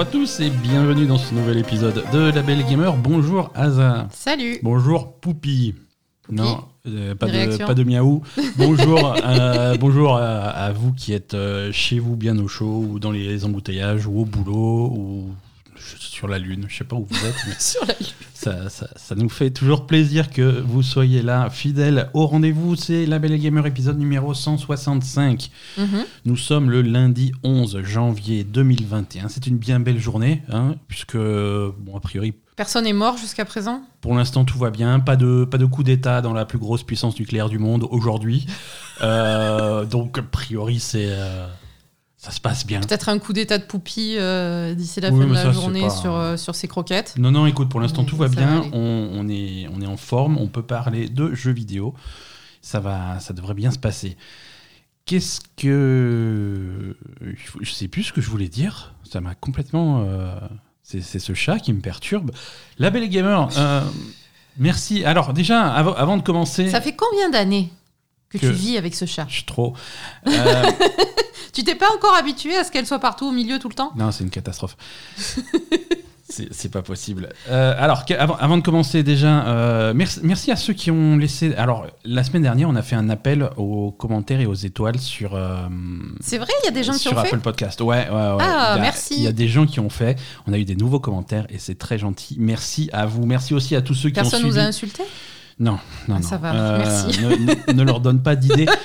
Bonjour à tous et bienvenue dans ce nouvel épisode de La Belle Gamer. Bonjour Aza. Salut. Bonjour Poupie. Poupie Non, euh, pas, de, réaction pas de miaou. Bonjour, euh, bonjour à, à vous qui êtes euh, chez vous bien au chaud ou dans les embouteillages ou au boulot ou sur la lune. Je sais pas où vous êtes, mais Sur la ça, ça- ça nous fait toujours plaisir que vous soyez là, fidèles au rendez-vous. C'est La Belle Gamer épisode numéro 165. Mhm. Nous sommes le lundi 11 janvier 2021. C'est une bien belle journée, hein, puisque, bon, a priori, Personne n'est mort jusqu'à présent? pour l'instant, tout va bien. Pas de, pas de coup d'État dans la plus grosse puissance nucléaire du monde aujourd'hui. Euh, donc, a priori, c'est, euh, ça se passe bien. Peut-être un coup d'état de poupie euh, d'ici la Oui, fin de la ça, journée pas- sur, euh, sur ses croquettes. Non, non, écoute, pour l'instant, tout va bien. On, on est, on est en forme. On peut parler de jeux vidéo. Ça, va, ça devrait bien se passer. Qu'est-ce que. Je sais plus ce que je voulais dire. Ça m'a complètement. euh, C'est ce chat qui me perturbe. La belle gamer, euh, merci. Alors, déjà, avant, avant de commencer. Ça fait combien d'années que, Que- tu vis avec ce chat Je suis trop. Euh, Tu t'es pas encore habitué à ce qu'elle soit partout au milieu tout le temps? Non, c'est une catastrophe. C'est pas possible. Euh, alors, avant, avant de commencer, déjà, euh, merci, merci à ceux qui ont laissé. Alors, la semaine dernière, on a fait un appel aux commentaires et aux étoiles sur, euh, C'est vrai, il y a des gens qui sur ont Apple fait Podcast. Ouais, ouais, ouais. Ah, Il y a- merci. Il y a des gens qui ont fait. On a eu des nouveaux commentaires et c'est très gentil. Merci à vous. Merci aussi à tous ceux qui Personne ont nous suivi. a insultés? Non, non, non. Ça va, Euh, merci. Ne, leur donne pas d'idées.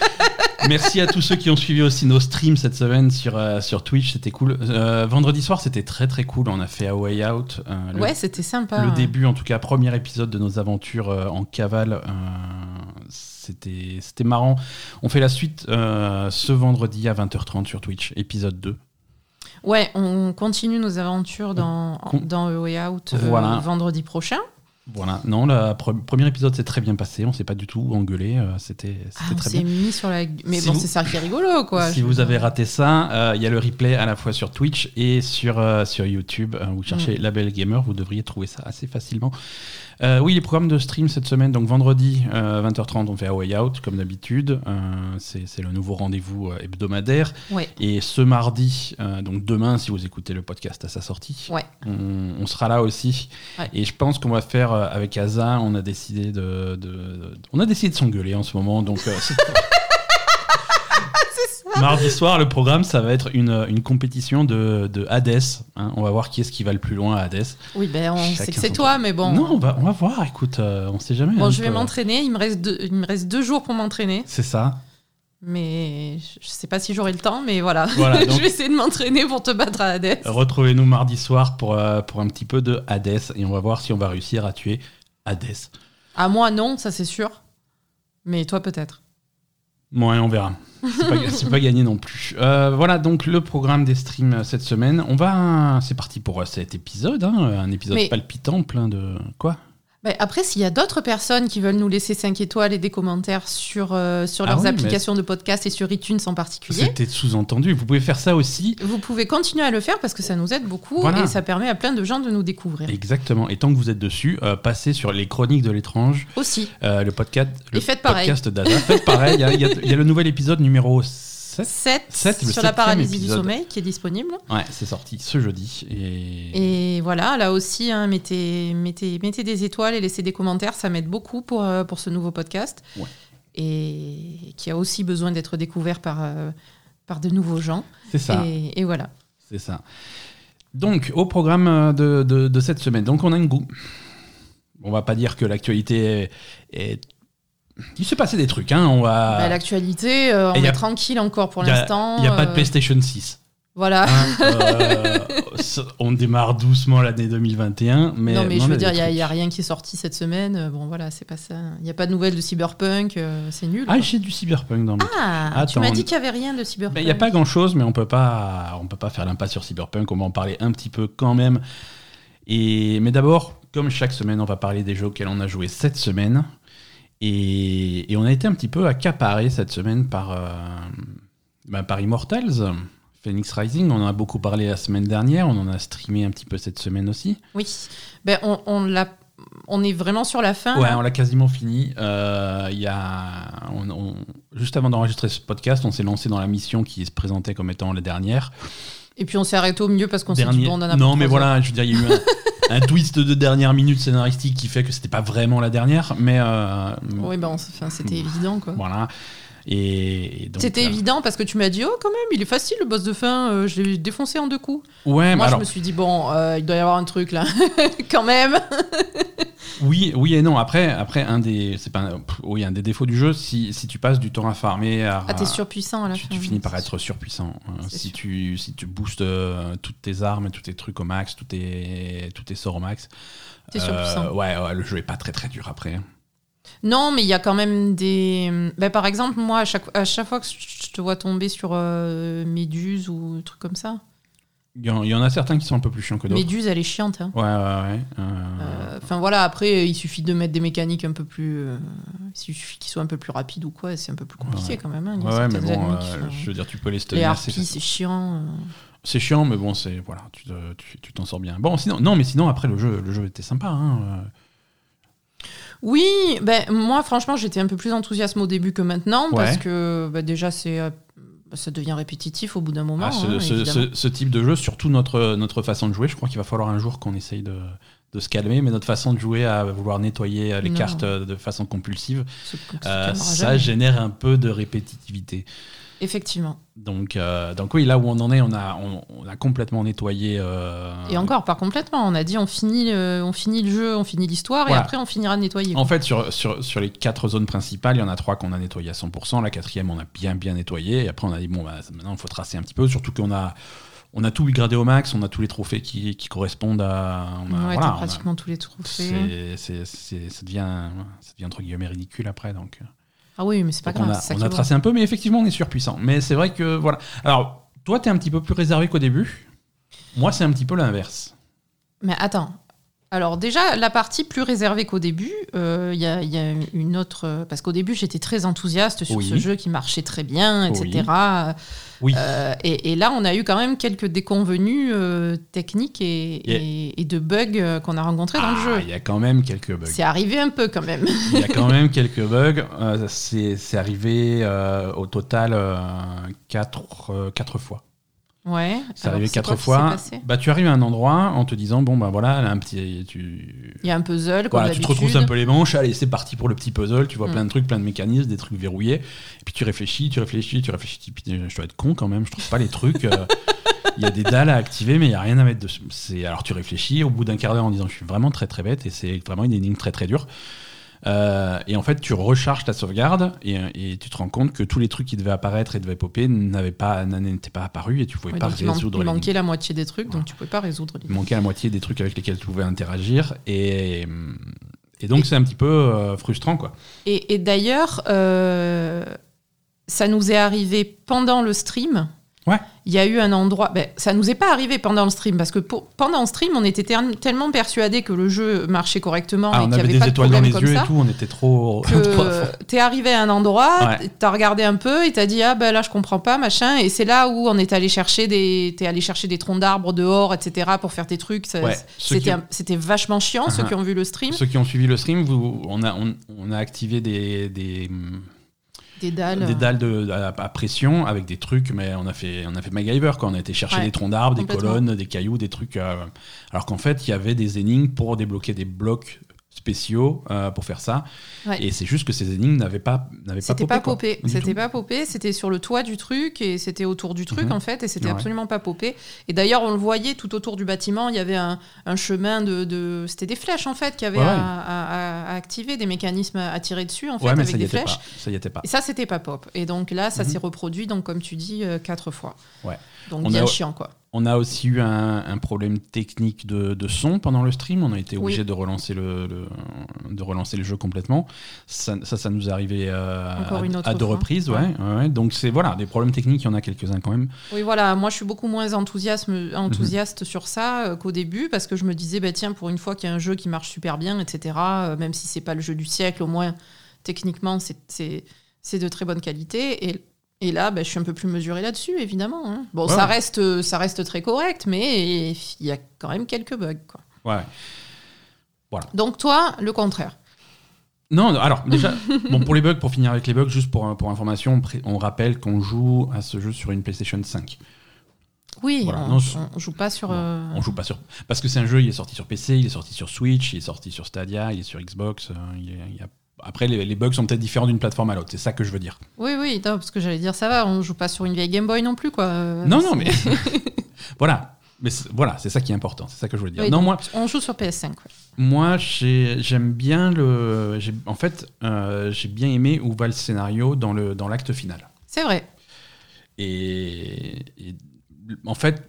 Merci à tous ceux qui ont suivi aussi nos streams cette semaine sur, euh, sur Twitch, c'était cool. Euh, vendredi soir, c'était très très cool. On a fait A Way Out. le, Ouais, c'était sympa. le début, en tout cas, premier épisode de nos aventures en cavale. c'était c'était marrant. On fait la suite ce vendredi à 20h30 sur Twitch, épisode 2. Ouais, on continue nos aventures dans, Con- dans A Way Out Voilà. vendredi prochain. Voilà. Non, le premier épisode s'est très bien passé. On s'est pas du tout engueulé. euh, c'était Ah, très bien. mis sur la. Mais Si bon, c'est ça qui est rigolo, quoi. si vous avez raté ça, euh, il y a le replay à la fois sur Twitch et sur, euh, sur YouTube. Vous cherchez La Belle Gamer, vous devriez trouver ça assez facilement. Euh, oui, les programmes de stream cette semaine, donc vendredi euh, 20h30, on fait A Way Out, comme d'habitude. Euh, c'est le nouveau rendez-vous euh, hebdomadaire. Ouais. Et ce mardi, euh, donc demain, si vous écoutez le podcast à sa sortie, Ouais. on, on sera là aussi. Ouais. Et je pense qu'on va faire euh, avec Asa, on a décidé de, de- on a décidé de s'engueuler en ce moment, donc. Mardi soir, le programme, ça va être une, une compétition de, de Hades. hein. On va voir qui est-ce qui va le plus loin à Hades. Oui, ben on Chacun sait que c'est son toi, mais bon. Non, on va, on va voir. Écoute, euh, on sait jamais. Bon, hein, je vais peut- m'entraîner. Il me reste deux, il me reste deux jours pour m'entraîner, C'est ça. mais je sais pas si j'aurai le temps. Mais voilà, Voilà, donc- je vais essayer de m'entraîner pour te battre à Hades. Retrouvez-nous mardi soir pour, euh, pour un petit peu de Hades et on va voir si on va réussir à tuer Hades. À moi, non, ça c'est sûr. Mais toi, peut-être. Ouais, on verra. C'est pas, gagné non plus. Euh, voilà donc le programme des streams euh, cette semaine. On va, c'est parti pour euh, cet épisode, hein, un épisode Mais- palpitant, plein de quoi? Après, s'il y a d'autres personnes qui veulent nous laisser 5 étoiles et des commentaires sur, euh, sur Ah leurs oui, applications de podcast et sur iTunes en particulier, C'était sous-entendu. Vous pouvez faire ça aussi. vous pouvez continuer à le faire parce que ça nous aide beaucoup Voilà. et ça permet à plein de gens de nous découvrir. Exactement. Et tant que vous êtes dessus, euh, passez sur les chroniques de l'étrange, Aussi. euh, le podcast, le Et faites pareil. podcast d'Ada. Faites pareil. Il y a- il y, y a le nouvel épisode numéro 7. 7, Sept, le sur la paralysie épisode. du sommeil qui est disponible. Ouais, c'est sorti ce jeudi. Et, Et voilà, là aussi, hein, mettez, mettez, mettez des étoiles et laissez des commentaires, ça m'aide beaucoup pour, euh, pour ce nouveau podcast. Ouais. Et qui a aussi besoin d'être découvert par, euh, par de nouveaux gens. c'est ça. Et, et voilà. C'est ça. Donc, au programme euh, de, de- de cette semaine, donc on a une goût. On va pas dire que l'actualité est, est- Il s'est passé des trucs, hein. On va. Bah, L'actualité, euh, on y est a- tranquille encore pour l'instant. Il n'y a pas de euh, PlayStation 6. Voilà. hein. Euh, on démarre doucement l'année 2021. Mais non, mais je veux dire, il n'y a, rien qui est sorti cette semaine. Bon, voilà, c'est pas ça. Il n'y a pas de nouvelles de Cyberpunk. c'est nul. Ah, j'ai du cyberpunk dans le. Ah, tu Attends, m'as on- dit qu'il n'y avait rien de Cyberpunk. Il n'y a pas grand chose, mais on peut pas, on peut pas faire l'impasse sur Cyberpunk. On va en parler un petit peu quand même. Et, mais d'abord, comme chaque semaine, on va parler des jeux auxquels on a joué cette semaine. Et, et on a été un petit peu accaparé cette semaine par, euh, par Immortals, Phoenix Rising. On en a beaucoup parlé la semaine dernière. On en a streamé un petit peu cette semaine aussi. Oui. Ben, on, on, l'a- on est vraiment sur la fin. Ouais, on l'a quasiment fini. Euh, y a, on- on- juste avant d'enregistrer ce podcast, on s'est lancé dans la mission qui se présentait comme étant la dernière. Et puis on s'est arrêté au milieu parce qu'on s'est dit bon, on en a non, mais voilà, je veux dire, il y a eu un, un twist de dernière minute scénaristique qui fait que c'était pas vraiment la dernière, mais euh, Oui, ben, enfin, c'était évident quoi. voilà. Et, et donc, C'était euh, évident parce que tu m'as dit oh quand même il est facile le boss de fin euh, je l'ai défoncé en deux coups. Ouais, Moi alors, je me suis dit bon euh, il doit y avoir un truc là quand même. oui, oui et non. Après, après un des, c'est pas, un- pff, oui, un des défauts du jeu, si, si tu passes du temps à farmer, à, Ah t'es surpuissant à la tu, fin. tu finis par être surpuissant. Euh, C'est si sûr. tu, si tu boostes toutes tes armes, tous tes trucs au max, tous tes, tous tes sorts au max. T'es surpuissant. ouais, ouais, le jeu est pas très très dur après. Non mais il y a quand même des. Ben, par exemple moi à chaque, à chaque fois que je te vois tomber sur euh, Méduse ou un truc comme ça. Il y, en, il y en a certains qui sont un peu plus chiants que d'autres. Méduse elle est chiante. hein. Ouais, ouais, ouais. euh, Euh, Enfin voilà, après, il suffit de mettre des mécaniques un peu plus. euh, il suffit qu'ils soient un peu plus rapides ou quoi, c'est un peu plus compliqué Ouais. quand même. hein. Ouais, mais bon, euh, sont- je veux dire, tu peux les Les stunner assez harpies, c'est chiant. C'est chiant, mais bon, c'est voilà, tu te- tu tu t'en sors bien. Bon, sinon, non, mais sinon après le jeu, le jeu était sympa. Hein. Oui, ben, moi, franchement, j'étais un peu plus enthousiaste au début que maintenant, Ouais. parce que bah, déjà, c'est. euh, ça devient répétitif au bout d'un moment. Ah, ce, hein, ce- évidemment. ce- ce type de jeu, surtout notre notre façon de jouer, je crois qu'il va falloir un jour qu'on essaye de, de se calmer, mais notre façon de jouer à vouloir nettoyer les Non. cartes euh, de façon compulsive, euh, ça jamais. génère un peu de répétitivité. Effectivement. Donc, euh, donc oui, là où on en est, on a, on, on a complètement nettoyé. euh, Et encore, pas complètement. On a dit on finit, le, on finit le jeu, on finit l'histoire, Voilà. et après, on finira de nettoyer. En fait, sur, sur, sur les quatre zones principales, il y en a trois qu'on a nettoyées à 100%. La quatrième, on a bien bien nettoyé. Et après, on a dit, bon, bah, maintenant, il faut tracer un petit peu. Surtout qu'on a, on a tout gradé au max. On a tous les trophées qui, qui correspondent à. On a, ouais, voilà, t'as on a- pratiquement tous les trophées. c'est- ça, devient, ça devient entre guillemets ridicule après. Donc, Ah oui, mais c'est pas donc on grave. a, c'est ça on a tracé un peu, mais effectivement, on est surpuissant. Mais c'est vrai que, voilà. Alors, toi, tu es un petit peu plus réservé qu'au début. Moi, c'est un petit peu l'inverse. Mais attends. Alors déjà, la partie plus réservée qu'au début, euh, il y, a, il y a une autre... euh, Parce qu'au début, j'étais très enthousiaste sur Oui. ce jeu qui marchait très bien, etc. Oui. Euh, et, et là, on a eu quand même quelques déconvenues euh, techniques et, Yeah. et- et de bugs qu'on a rencontrés dans le Ah, jeu. Il y a quand même quelques bugs. C'est arrivé un peu quand même. Il y a quand même quelques bugs. C'est arrivé au total quatre, quatre fois. Ouais. C'est Alors, arrivé quatre fois. Bah, tu arrives à un endroit en te disant bon bah voilà, là, un petit, tu, Il y a un puzzle, comme voilà, tu te retrousses un peu les manches. Allez, c'est parti pour le petit puzzle. Tu vois Mm. plein de trucs, plein de mécanismes, des trucs verrouillés. Et puis tu réfléchis, tu réfléchis, tu réfléchis. je dois être con quand même. Je trouve pas les trucs. euh, Il y a des dalles à activer, mais il y a rien à mettre dessus. C'est alors tu réfléchis au bout d'un quart d'heure en disant je suis vraiment très très bête et c'est vraiment une énigme très très dure. Euh, et en fait, tu recharges ta sauvegarde et, et tu te rends compte que tous les trucs qui devaient apparaître et devaient popper n'avaient pas, n'étaient pas apparus et tu pouvais Ouais, pas résoudre il manquait la moitié des trucs, Voilà. donc tu pouvais pas résoudre les Il manquait la moitié des trucs avec lesquels tu pouvais interagir et, et donc c'est un petit peu euh, frustrant quoi. Et, et d'ailleurs, euh, ça nous est arrivé pendant le stream. Ouais. Il y a eu un endroit. Ben, ça nous est pas arrivé pendant le stream parce que pour- pendant le stream, on était tellement persuadés que le jeu marchait correctement Ah, et on qu'il n'y avait des pas de étoiles dans problème les yeux ça. et tout, on était trop. t'es arrivé à un endroit, Ouais. t'as regardé un peu et t'as dit ah ben là je comprends pas machin et c'est là où on est allé chercher des t'es allé chercher des troncs d'arbres dehors etc pour faire tes trucs Ouais, c'était qui- vachement chiant ceux Uh-huh. qui ont vu le stream Ceux qui ont suivi le stream, vous, on, a, on, on a activé des, des, des dalles des dalles de, à, à pression avec des trucs, mais on a fait, on a fait MacGyver quand on a été chercher Ouais, des troncs d'arbres, des colonnes, des cailloux, des trucs. euh, alors qu'en fait, il y avait des énigmes pour débloquer des blocs spéciaux euh, pour faire ça. Ouais. Et c'est juste que ces énigmes n'avaient pas, n'avaient pas popé. pas popé, c'était pas popé, c'était sur le toit du truc et c'était autour du truc Mhm. en fait et c'était Ouais. absolument pas popé. Et d'ailleurs on le voyait tout autour du bâtiment, il y avait un, un chemin de, de- c'était des flèches en fait Ouais, ouais. À, à- à activer, des mécanismes à tirer dessus en fait mais avec ça y des était flèches. pas. Ça y était pas. Et ça c'était pas pop. Et donc là ça Mhm. s'est reproduit donc comme tu dis euh, quatre fois. Ouais. Donc On bien a- chiant quoi. On a aussi eu un, un problème technique de, de son pendant le stream. On a été obligé Oui. de relancer le, le- de relancer le jeu complètement. Ça, ça, ça nous est arrivé euh, à, deux fois. reprises. Ouais. Ouais. ouais. Donc c'est voilà, des problèmes techniques, il y en a quelques-uns quand même. Oui, voilà, moi je suis beaucoup moins enthousiaste, Mhm. sur ça euh, qu'au début parce que je me disais, bah, tiens, pour une fois qu'il y a un jeu qui marche super bien, etc., euh, même si c'est pas le jeu du siècle, au moins techniquement c'est de très bonne qualité. Et, et là, bah, je suis un peu plus mesurée là-dessus, évidemment. hein. Bon, Ouais, ça, reste, euh, ça reste très correct, mais il y a quand même quelques bugs. Quoi. Ouais. Donc toi, le contraire. Non, alors déjà, bon, pour les bugs, pour finir avec les bugs, juste pour, pour information, on, rappelle qu'on joue à ce jeu sur une PlayStation 5. Oui, Voilà, on, non, je- on joue pas sur. Euh, On joue pas sur. Parce que c'est un jeu, il est sorti sur PC, il est sorti sur Switch, il est sorti sur Stadia, il est sur Xbox. euh, il est- il y a- Après, les, les bugs sont peut-être différents d'une plateforme à l'autre. C'est ça que je veux dire. Oui, oui, non, parce que j'allais dire ça va, on joue pas sur une vieille Game Boy non plus, quoi. Non, non, mais. voilà. Mais c'est- voilà, c'est ça qui est important. C'est ça que je voulais dire. Oui, non, moi, On joue sur PS5. ouais. moi j'ai- j'aime bien le. En fait, euh, j'ai bien aimé où va le scénario dans le dans l'acte final. C'est vrai. Et, et en fait,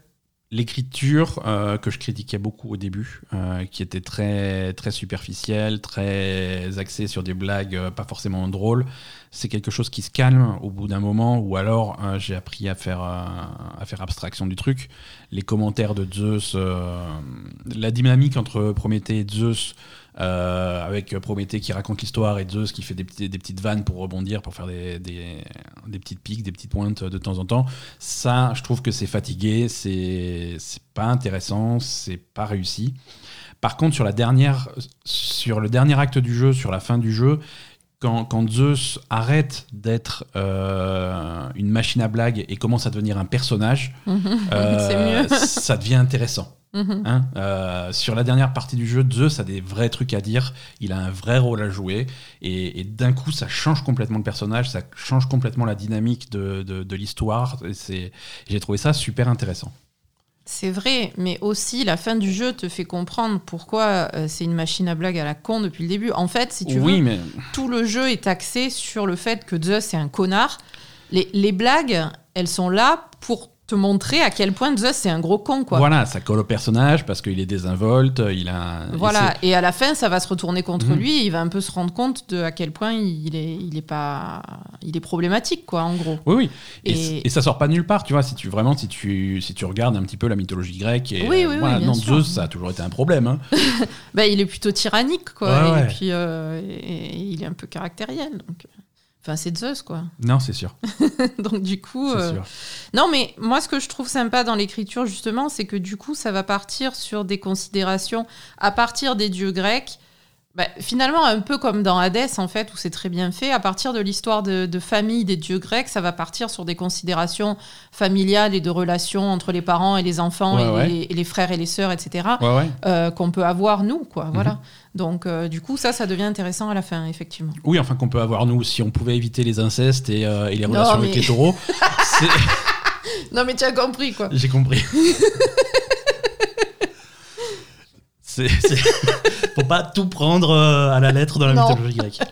l'écriture euh, que je critiquais beaucoup au début, euh, qui était très, très superficielle, très axée sur des blagues euh, pas forcément drôles, c'est quelque chose qui se calme au bout d'un moment, ou alors j'ai appris à faire, à faire abstraction du truc. Les commentaires de Zeus, la dynamique entre Prométhée et Zeus, euh, avec Prométhée qui raconte l'histoire et Zeus qui fait des, petites vannes pour rebondir, pour faire des, petites piques, des petites pointes de temps en temps. Ça, je trouve que c'est fatigué, c'est pas intéressant, c'est pas réussi. Par contre, sur, la dernière, sur le dernier acte du jeu, sur la fin du jeu, quand, quand Zeus arrête d'être euh, une machine à blagues et commence à devenir un personnage, euh, ça devient intéressant. Mhm. Hein, euh, sur la dernière partie du jeu, Zeus a des vrais trucs à dire, il a un vrai rôle à jouer, et, et d'un coup, ça change complètement le personnage, ça change complètement la dynamique de, de, de l'histoire. J'ai trouvé ça super intéressant. C'est vrai, mais aussi la fin du jeu te fait comprendre pourquoi euh, c'est une machine à blague à la con depuis le début. En fait, si tu oui, veux, mais tout le jeu est axé sur le fait que Zeus est un connard. Les, les blagues, elles sont là pour te montrer à quel point Zeus c'est un gros con, quoi. voilà, ça colle au personnage parce qu'il est désinvolte, il a. Voilà, il et à la fin, ça va se retourner contre Mhm. lui. Et il va un peu se rendre compte de à quel point il est, il est pas, il est problématique, quoi, en gros. Oui, oui. Et, Et- et ça sort pas de nulle part, tu vois. Si tu vraiment, si tu si tu regardes un petit peu la mythologie grecque, et Oui, euh, oui, oui, voilà, bien non, sûr. Zeus, ça a toujours été un problème. hein. Bah, il est plutôt tyrannique, quoi. Ouais, et ouais. puis, euh, et- il est un peu caractériel. Donc, euh, enfin, c'est Zeus, quoi. non, c'est sûr, donc, du coup, c'est euh, sûr. non, mais moi, ce que je trouve sympa dans l'écriture, justement, c'est que du coup, ça va partir sur des considérations à partir des dieux grecs. Bah, finalement, un peu comme dans Hadès, en fait, où c'est très bien fait, à partir de l'histoire de, de famille des dieux grecs, ça va partir sur des considérations familiales et de relations entre les parents et les enfants Ouais, et, ouais. Les, et les frères et les sœurs, etc., Ouais, ouais. euh, qu'on peut avoir nous, quoi. Mhm. Voilà. Donc, euh, du coup, ça, ça devient intéressant à la fin, effectivement. Oui, enfin qu'on peut avoir nous, si on pouvait éviter les incestes et, euh, et les Non, relations avec les taureaux. Non, mais tu as compris, quoi. J'ai compris. C'est, c'est- Faut pas tout prendre euh, à la lettre dans la Non. mythologie grecque.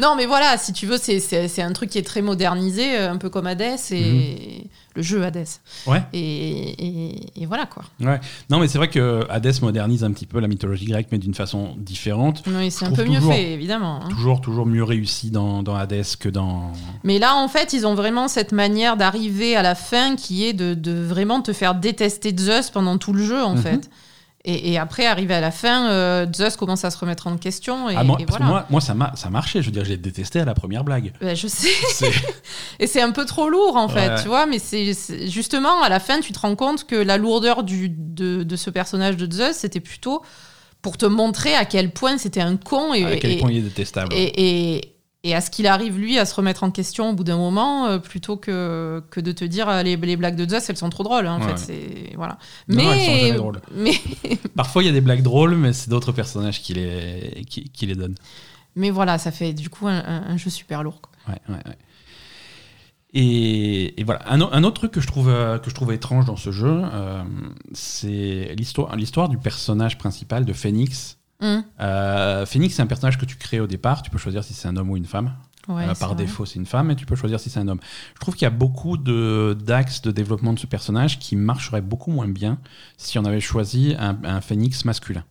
Non, mais voilà, si tu veux, c'est- c'est c'est un truc qui est très modernisé, euh, un peu comme Hades et le jeu Hades. Ouais. Et, et- et voilà quoi. Ouais. Non, mais c'est vrai que Hadès modernise un petit peu la mythologie grecque, mais d'une façon différente. Oui, c'est Je un peu mieux fait, évidemment. hein. Toujours, toujours mieux réussi dans, dans Hadès que dans. Mais là, en fait, ils ont vraiment cette manière d'arriver à la fin qui est de, de vraiment te faire détester Zeus pendant tout le jeu, en Mhm. fait. Et, et après, arrivé à la fin, euh, Zeus commence à se remettre en question. Et, Ah, moi, et voilà. moi, moi, ça, m'a, ça marchait. Je veux dire, j'ai détesté à la première blague. Ouais, je sais. Et c'est un peu trop lourd en fait, tu vois, mais c'est justement à la fin tu te rends compte que la lourdeur du, de, de ce personnage de Zeus, c'était plutôt pour te montrer à quel point c'était un con et, à quel point il est détestable. et, et- à ce qu'il arrive lui à se remettre en question au bout d'un moment, euh, plutôt que, que de te dire euh, les, les blagues de Zeus, elles sont trop drôles. hein, en Ouais. fait, c'est voilà. Non, elles sont mais drôles. mais Parfois, il y a des blagues drôles, mais c'est d'autres personnages qui les, qui, qui les donnent. mais voilà, ça fait du coup un, un- un jeu super lourd. quoi. Ouais, ouais, ouais. Et, et voilà. Un autre truc que je trouve, euh, que je trouve étrange dans ce jeu, euh, c'est l'histoire, l'histoire du personnage principal de Phoenix. Hum, Euh, Phoenix, c'est un personnage que tu crées au départ. Tu peux choisir si c'est un homme ou une femme. ouais, Euh, par défaut, c'est une femme, et tu peux choisir si c'est un homme. Je trouve qu'il y a beaucoup d'axes de développement de ce personnage qui marcheraient beaucoup moins bien si on avait choisi un, un Phoenix masculin.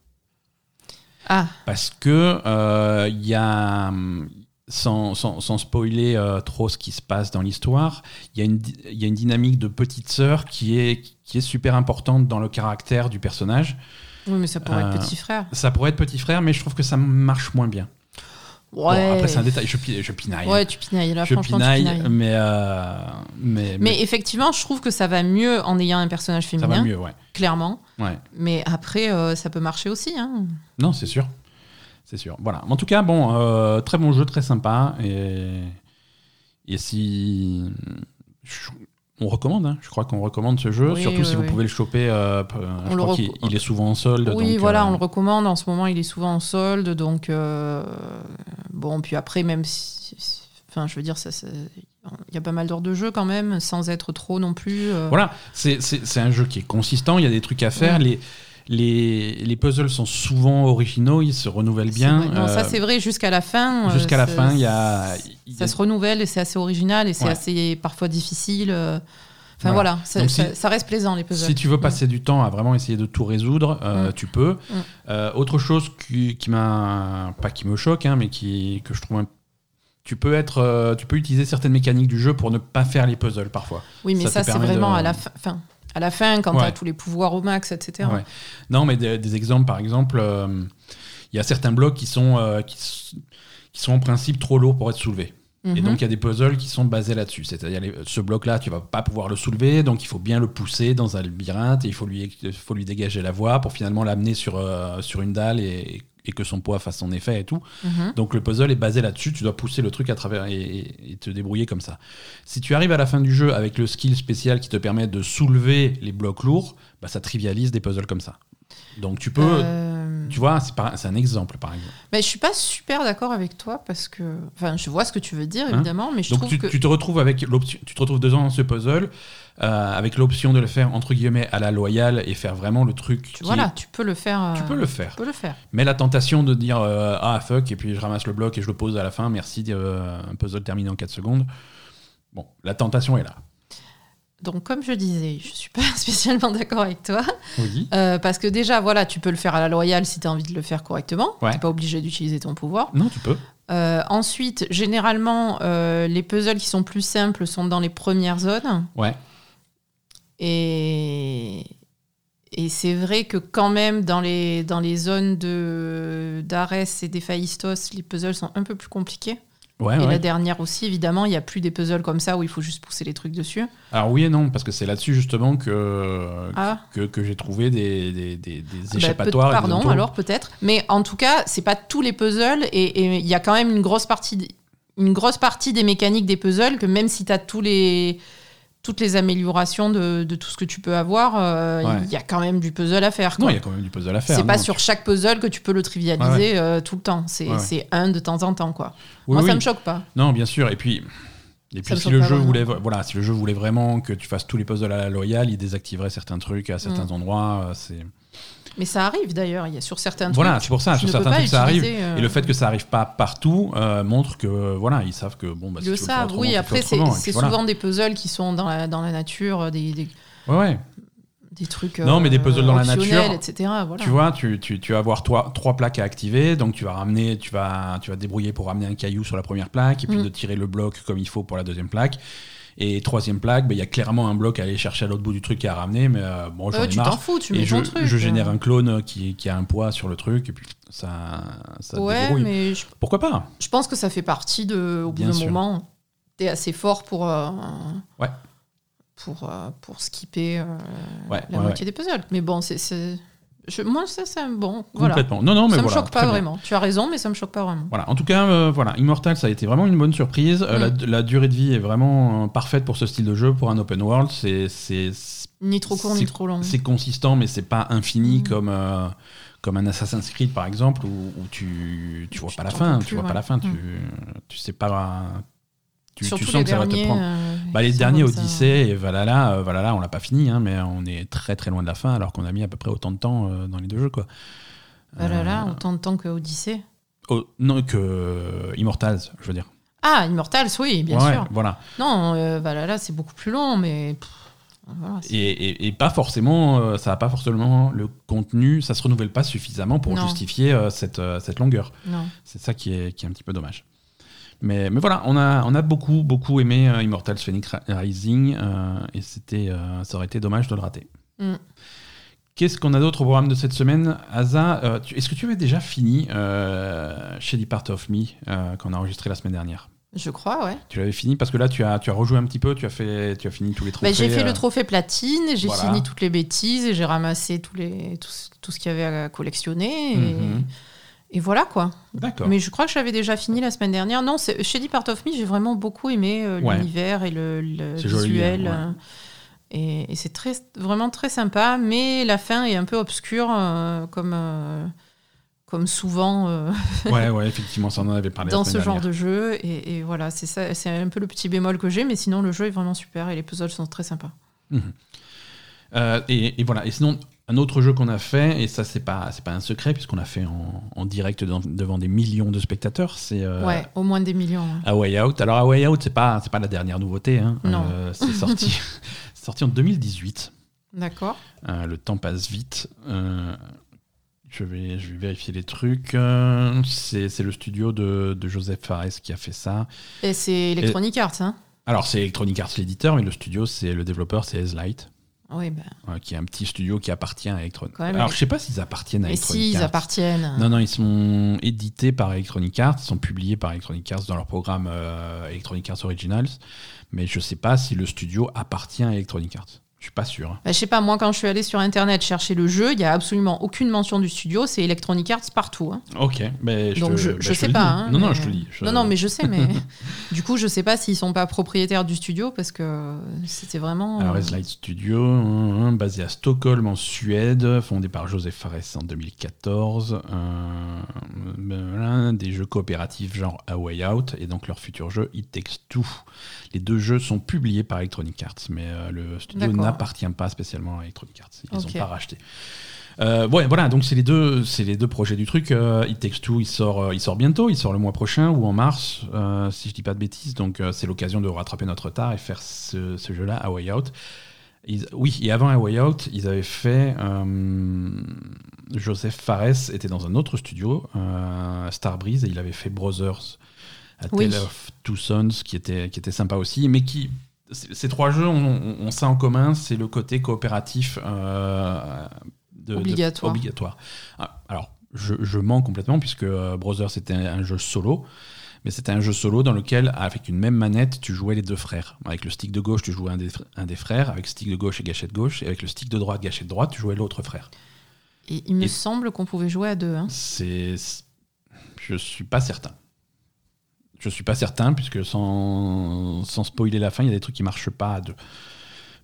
Ah, Parce que euh, il y a, hum, sans, sans- sans spoiler trop ce qui se passe dans l'histoire, il y, a une di- il y a une dynamique de petite sœur qui est, qui est super importante dans le caractère du personnage. Oui, mais ça pourrait Euh, être petit frère. Ça pourrait être petit frère, mais je trouve que ça marche moins bien. Bon, Ouais. après, c'est un détail, je, pi- je pinaille. Ouais, tu pinailles là, je franchement, pinaille, tu pinailles. mais, euh, mais, Mais effectivement, je trouve que ça va mieux en ayant un personnage ça féminin, va mieux, ouais. clairement. ouais. Mais après, euh, ça peut marcher aussi. Hein. Non, c'est sûr. C'est sûr. Voilà. En tout cas, bon, euh, très bon jeu, très sympa. Et, et si. je- on recommande, hein. je crois qu'on recommande ce jeu, Oui, surtout oui, si vous pouvez le choper. euh, p- je le crois qu'il il est souvent en solde. Oui, donc, voilà, euh, on le recommande. En ce moment, il est souvent en solde. Donc, euh, bon, puis après, même si. Enfin, je veux dire, ça, ça- il y a pas mal d'heures de jeu quand même, sans être trop non plus. euh, Voilà, c'est un jeu qui est consistant, il y a des trucs à faire. Les, les, les puzzles sont souvent originaux, ils se renouvellent bien. Non, ça, euh, c'est vrai jusqu'à la fin. euh, Jusqu'à la fin, il y a. Ça se renouvelle et c'est assez original et c'est Ouais. assez parfois difficile. euh, Enfin Voilà. voilà, ça, reste plaisant les puzzles. Si tu veux passer du temps à vraiment essayer de tout résoudre, euh, Mm. tu peux. Mm. Euh, autre chose qui, qui m'a pas qui me choque, hein, mais qui que je trouve un- tu peux être, euh, tu peux utiliser certaines mécaniques du jeu pour ne pas faire les puzzles parfois. Oui, mais ça c'est vraiment de- à la fin. Enfin, à la fin, quand Ouais. tu as tous les pouvoirs au max, etc. Ouais. Non, mais des, des exemples, par exemple, euh, il y a certains blocs qui sont euh, qui, sont en principe trop lourds pour être soulevés. Et Mhm. donc il y a des puzzles qui sont basés là-dessus. C'est-à-dire ce bloc-là, tu vas pas pouvoir le soulever, donc il faut bien le pousser dans un labyrinthe et il faut lui, faut lui dégager la voie pour finalement l'amener sur, euh, sur une dalle et, et que son poids fasse son effet et tout. Mhm. Donc le puzzle est basé là-dessus, tu dois pousser le truc à travers et, et- et te débrouiller comme ça. Si tu arrives à la fin du jeu avec le skill spécial qui te permet de soulever les blocs lourds, bah, ça trivialise des puzzles comme ça. Donc tu peux, Euh, tu vois, c'est par- un exemple par exemple. Mais je suis pas super d'accord avec toi parce que, enfin, je vois ce que tu veux dire Hein évidemment, mais je Donc trouve tu, que tu te retrouves avec l'option, tu te retrouves dedans dans ce puzzle euh, avec l'option de le faire entre guillemets à la loyale et faire vraiment le truc. tu, voilà, est- tu peux le faire. tu euh, peux le faire. Tu peux le faire. Mais la tentation de dire euh, ah fuck et puis je ramasse le bloc et je le pose à la fin, merci, euh, un puzzle terminé en 4 secondes. Bon, la tentation est là. Donc, comme je disais, je suis pas spécialement d'accord avec toi Oui. euh, parce que déjà, voilà, tu peux le faire à la loyale si tu as envie de le faire correctement. Ouais. Tu pas obligé d'utiliser ton pouvoir. Non, tu peux. Euh, ensuite, généralement, euh, les puzzles qui sont plus simples sont dans les premières zones. Ouais. Et, et c'est vrai que quand même, dans les, dans les zones de- d'Arès et d'Héphaïstos, les puzzles sont un peu plus compliqués. Ouais, et ouais. la dernière aussi, évidemment, il n'y a plus des puzzles comme ça où il faut juste pousser les trucs dessus. Alors oui et non, parce que c'est là-dessus justement que, Ah. que, que j'ai trouvé des, des, des, des Bah, échappatoires. peut- pardon, alors peut-être. Mais en tout cas, c'est pas tous les puzzles et il y a quand même une grosse partie, une grosse partie des mécaniques des puzzles que même si tu as tous les, toutes les améliorations de, de tout ce que tu peux avoir, euh, il Ouais. y a quand même du puzzle à faire. Non, il y a quand même du puzzle à faire. C'est pas sur chaque puzzle que tu peux le trivialiser euh, tout le temps. C'est un de temps en temps, quoi. Oui, Moi, ça oui. me choque pas. Non, bien sûr. Et puis, et puis si le jeu voulait, voilà, si le jeu voulait vraiment que tu fasses tous les puzzles à la loyale, il désactiverait certains trucs à certains Mm. endroits. euh, C'est Mais ça arrive d'ailleurs. Il y a sur certains voilà, trucs. c'est pour ça. Sur certains trucs, ça arrive. euh, Et le fait que ça arrive pas partout euh, montre que voilà, ils savent que bon, bah, si Ils le tu savent, oui. Après, c'est voilà. souvent des puzzles qui sont dans la, dans la nature, des, des, Ouais, ouais. des trucs. Non, mais des euh, puzzles dans la nature, etc. Voilà. Tu vois, tu, tu, tu vas avoir trois, trois plaques à activer, donc tu vas ramener, tu vas, tu vas te débrouiller pour ramener un caillou sur la première plaque, et puis Mm. de tirer le bloc comme il faut pour la deuxième plaque. Et troisième plaque, ben, il y a clairement un bloc à aller chercher à l'autre bout du truc qui a ramené, mais euh, bon, j'en Euh, ai tu t'en marre. fous, tu Et mets je, ton truc. je génère un clone qui, qui a un poids sur le truc, et puis ça, ça Ouais, débrouille. mais je, Pourquoi pas? je pense que ça fait partie de. Au bout d'un moment, t'es assez fort pour. euh, Ouais. Pour, euh, pour skipper Ouais, la ouais, moitié des puzzles. Mais bon, c'est. Je- Moi, ça, c'est bon. Voilà. Non, non, mais ça me voilà, choque pas bien. vraiment. Tu as raison, mais ça me choque pas vraiment. Voilà. En tout cas, euh, voilà, Immortal, ça a été vraiment une bonne surprise. Euh, Mm. la, la durée de vie est vraiment euh, parfaite pour ce style de jeu, pour un open world. C'est, c'est, Ni trop court, ni trop long. c'est consistant, mais c'est pas infini Mm. comme, comme un Assassin's Creed par exemple, où, où tu, tu vois Tu pas la fin, tu vois pas la fin, tu, tu sais pas. Tu, sens que ça va te prendre. euh, Bah, les derniers. Odyssey et Valhalla, euh, Valhalla, on l'a pas fini, hein, mais on est très très loin de la fin, alors qu'on a mis à peu près autant de temps euh, dans les deux jeux, quoi. Là, Euh, autant de temps que Odyssey. oh, non, que Immortals, je veux dire. Ah, Immortals, oui, bien Ouais, sûr. Voilà. Non, là, là, c'est beaucoup plus long, mais. pff, voilà, c'est- Et, et- et pas forcément, ça a pas forcément le contenu, ça se renouvelle pas suffisamment pour Non. justifier cette, cette longueur. C'est ça qui est, qui est un petit peu dommage. Mais, mais voilà, on a, on a beaucoup, beaucoup aimé euh, Immortals Phoenix Rising euh, et c'était, euh, ça aurait été dommage de le rater. Mm. Qu'est-ce qu'on a d'autre au programme de cette semaine Asa, euh, est-ce que tu avais déjà fini euh, Shady Part of Me qu'on a enregistré la semaine dernière? Je crois, ouais. Tu l'avais fini? Parce que là tu as, tu as rejoué un petit peu, tu as, fait, tu as fini tous les Bah, trophées. j'ai fait euh, le trophée platine, j'ai voilà. fini toutes les bêtises et j'ai ramassé tous les, tout, ce- tout ce qu'il y avait à collectionner. Et, Mhm. Et voilà quoi. D'accord. Mais je crois que j'avais déjà fini la semaine dernière. Non, c'est- Shady Part of Me, j'ai vraiment beaucoup aimé euh, Ouais. l'univers et le, le joli, visuel. hein, ouais. euh, et et c'est très, vraiment très sympa, mais la fin est un peu obscure, euh, comme, comme souvent Ouais, ouais, effectivement, ça en avait parlé. la dans ce genre dernière. de jeu. Et, et voilà, c'est ça, c'est un peu le petit bémol que j'ai, mais sinon le jeu est vraiment super et les puzzles sont très sympas. Et, et voilà. Et sinon, un autre jeu qu'on a fait, et ça c'est pas c'est pas un secret puisqu'on a fait en, en direct dans- devant des millions de spectateurs, c'est euh, ouais, au moins des millions. hein. A Way Out. Alors A Way Out, c'est pas c'est pas la dernière nouveauté. Hein. Non. Euh, c'est sorti sorti en 2018. D'accord. Euh, le temps passe vite. Je vais, je vais vérifier les trucs. C'est le studio de, de Joseph Fares qui a fait ça. Et c'est Electronic Arts, hein Alors, c'est Electronic Arts l'éditeur, mais le studio, c'est le développeur, c'est Light, Oui, ben. qui est un petit studio qui appartient à Electronic même, Alors, je sais pas s'ils appartiennent à Electronic si, ils Arts. appartiennent. Non, non, ils sont édités par Electronic Arts, ils sont publiés par Electronic Arts dans leur programme euh, Electronic Arts Originals, mais je sais pas si le studio appartient à Electronic Arts. Je suis pas sûr. hein. Bah, je sais pas, moi quand je suis allée sur internet chercher le jeu, il y a absolument aucune mention du studio, c'est Electronic Arts partout. hein. Ok, mais je Donc te- je, bah, je te sais pas. hein, non, non, je te dis. Non, non, mais je sais, mais du coup, je sais pas s'ils sont pas propriétaires du studio parce que c'était vraiment. Alors, euh, Light Studio, hein, hein, basé à Stockholm en Suède, fondé par Joseph Fares en 2014. euh, ben des jeux coopératifs genre A Way Out et donc leur futur jeu It Takes Two. Les deux jeux sont publiés par Electronic Arts, mais euh, le studio n'appartient pas spécialement à Electronic Arts. Ils les Ok. ont pas rachetés. Euh, ouais, voilà, donc c'est les deux, c'est les deux projets du truc. Euh, It Takes Two, il sort, euh, il sort bientôt, il sort le mois prochain ou en mars, euh, si je dis pas de bêtises. Donc c'est l'occasion de rattraper notre retard et faire ce, ce jeu-là, A Way Out. Ils- oui, et avant A Way Out, ils avaient fait. Joseph Fares était dans un autre studio, Starbreeze, et il avait fait Brothers, A Tale Oui. of Two Sons, qui était, qui était sympa aussi, mais qui. Ces trois jeux ont, ont ça en commun, c'est le côté coopératif euh, de- de- Obligatoire. obligatoire. Ah, Alors, je, je mens complètement, puisque euh, Brothers c'était un, jeu solo, mais c'était un jeu solo dans lequel, avec une même manette, tu jouais les deux frères. Avec le stick de gauche, tu jouais un des, fr- un des frères, avec stick de gauche et gâchette gauche, et avec le stick de droite, gâchette droite, tu jouais l'autre frère. Et il me Et- semble qu'on pouvait jouer à deux. hein. C'est. Je suis pas certain. Je suis pas certain, puisque sans, sans spoiler la fin, il y a des trucs qui marchent pas à deux.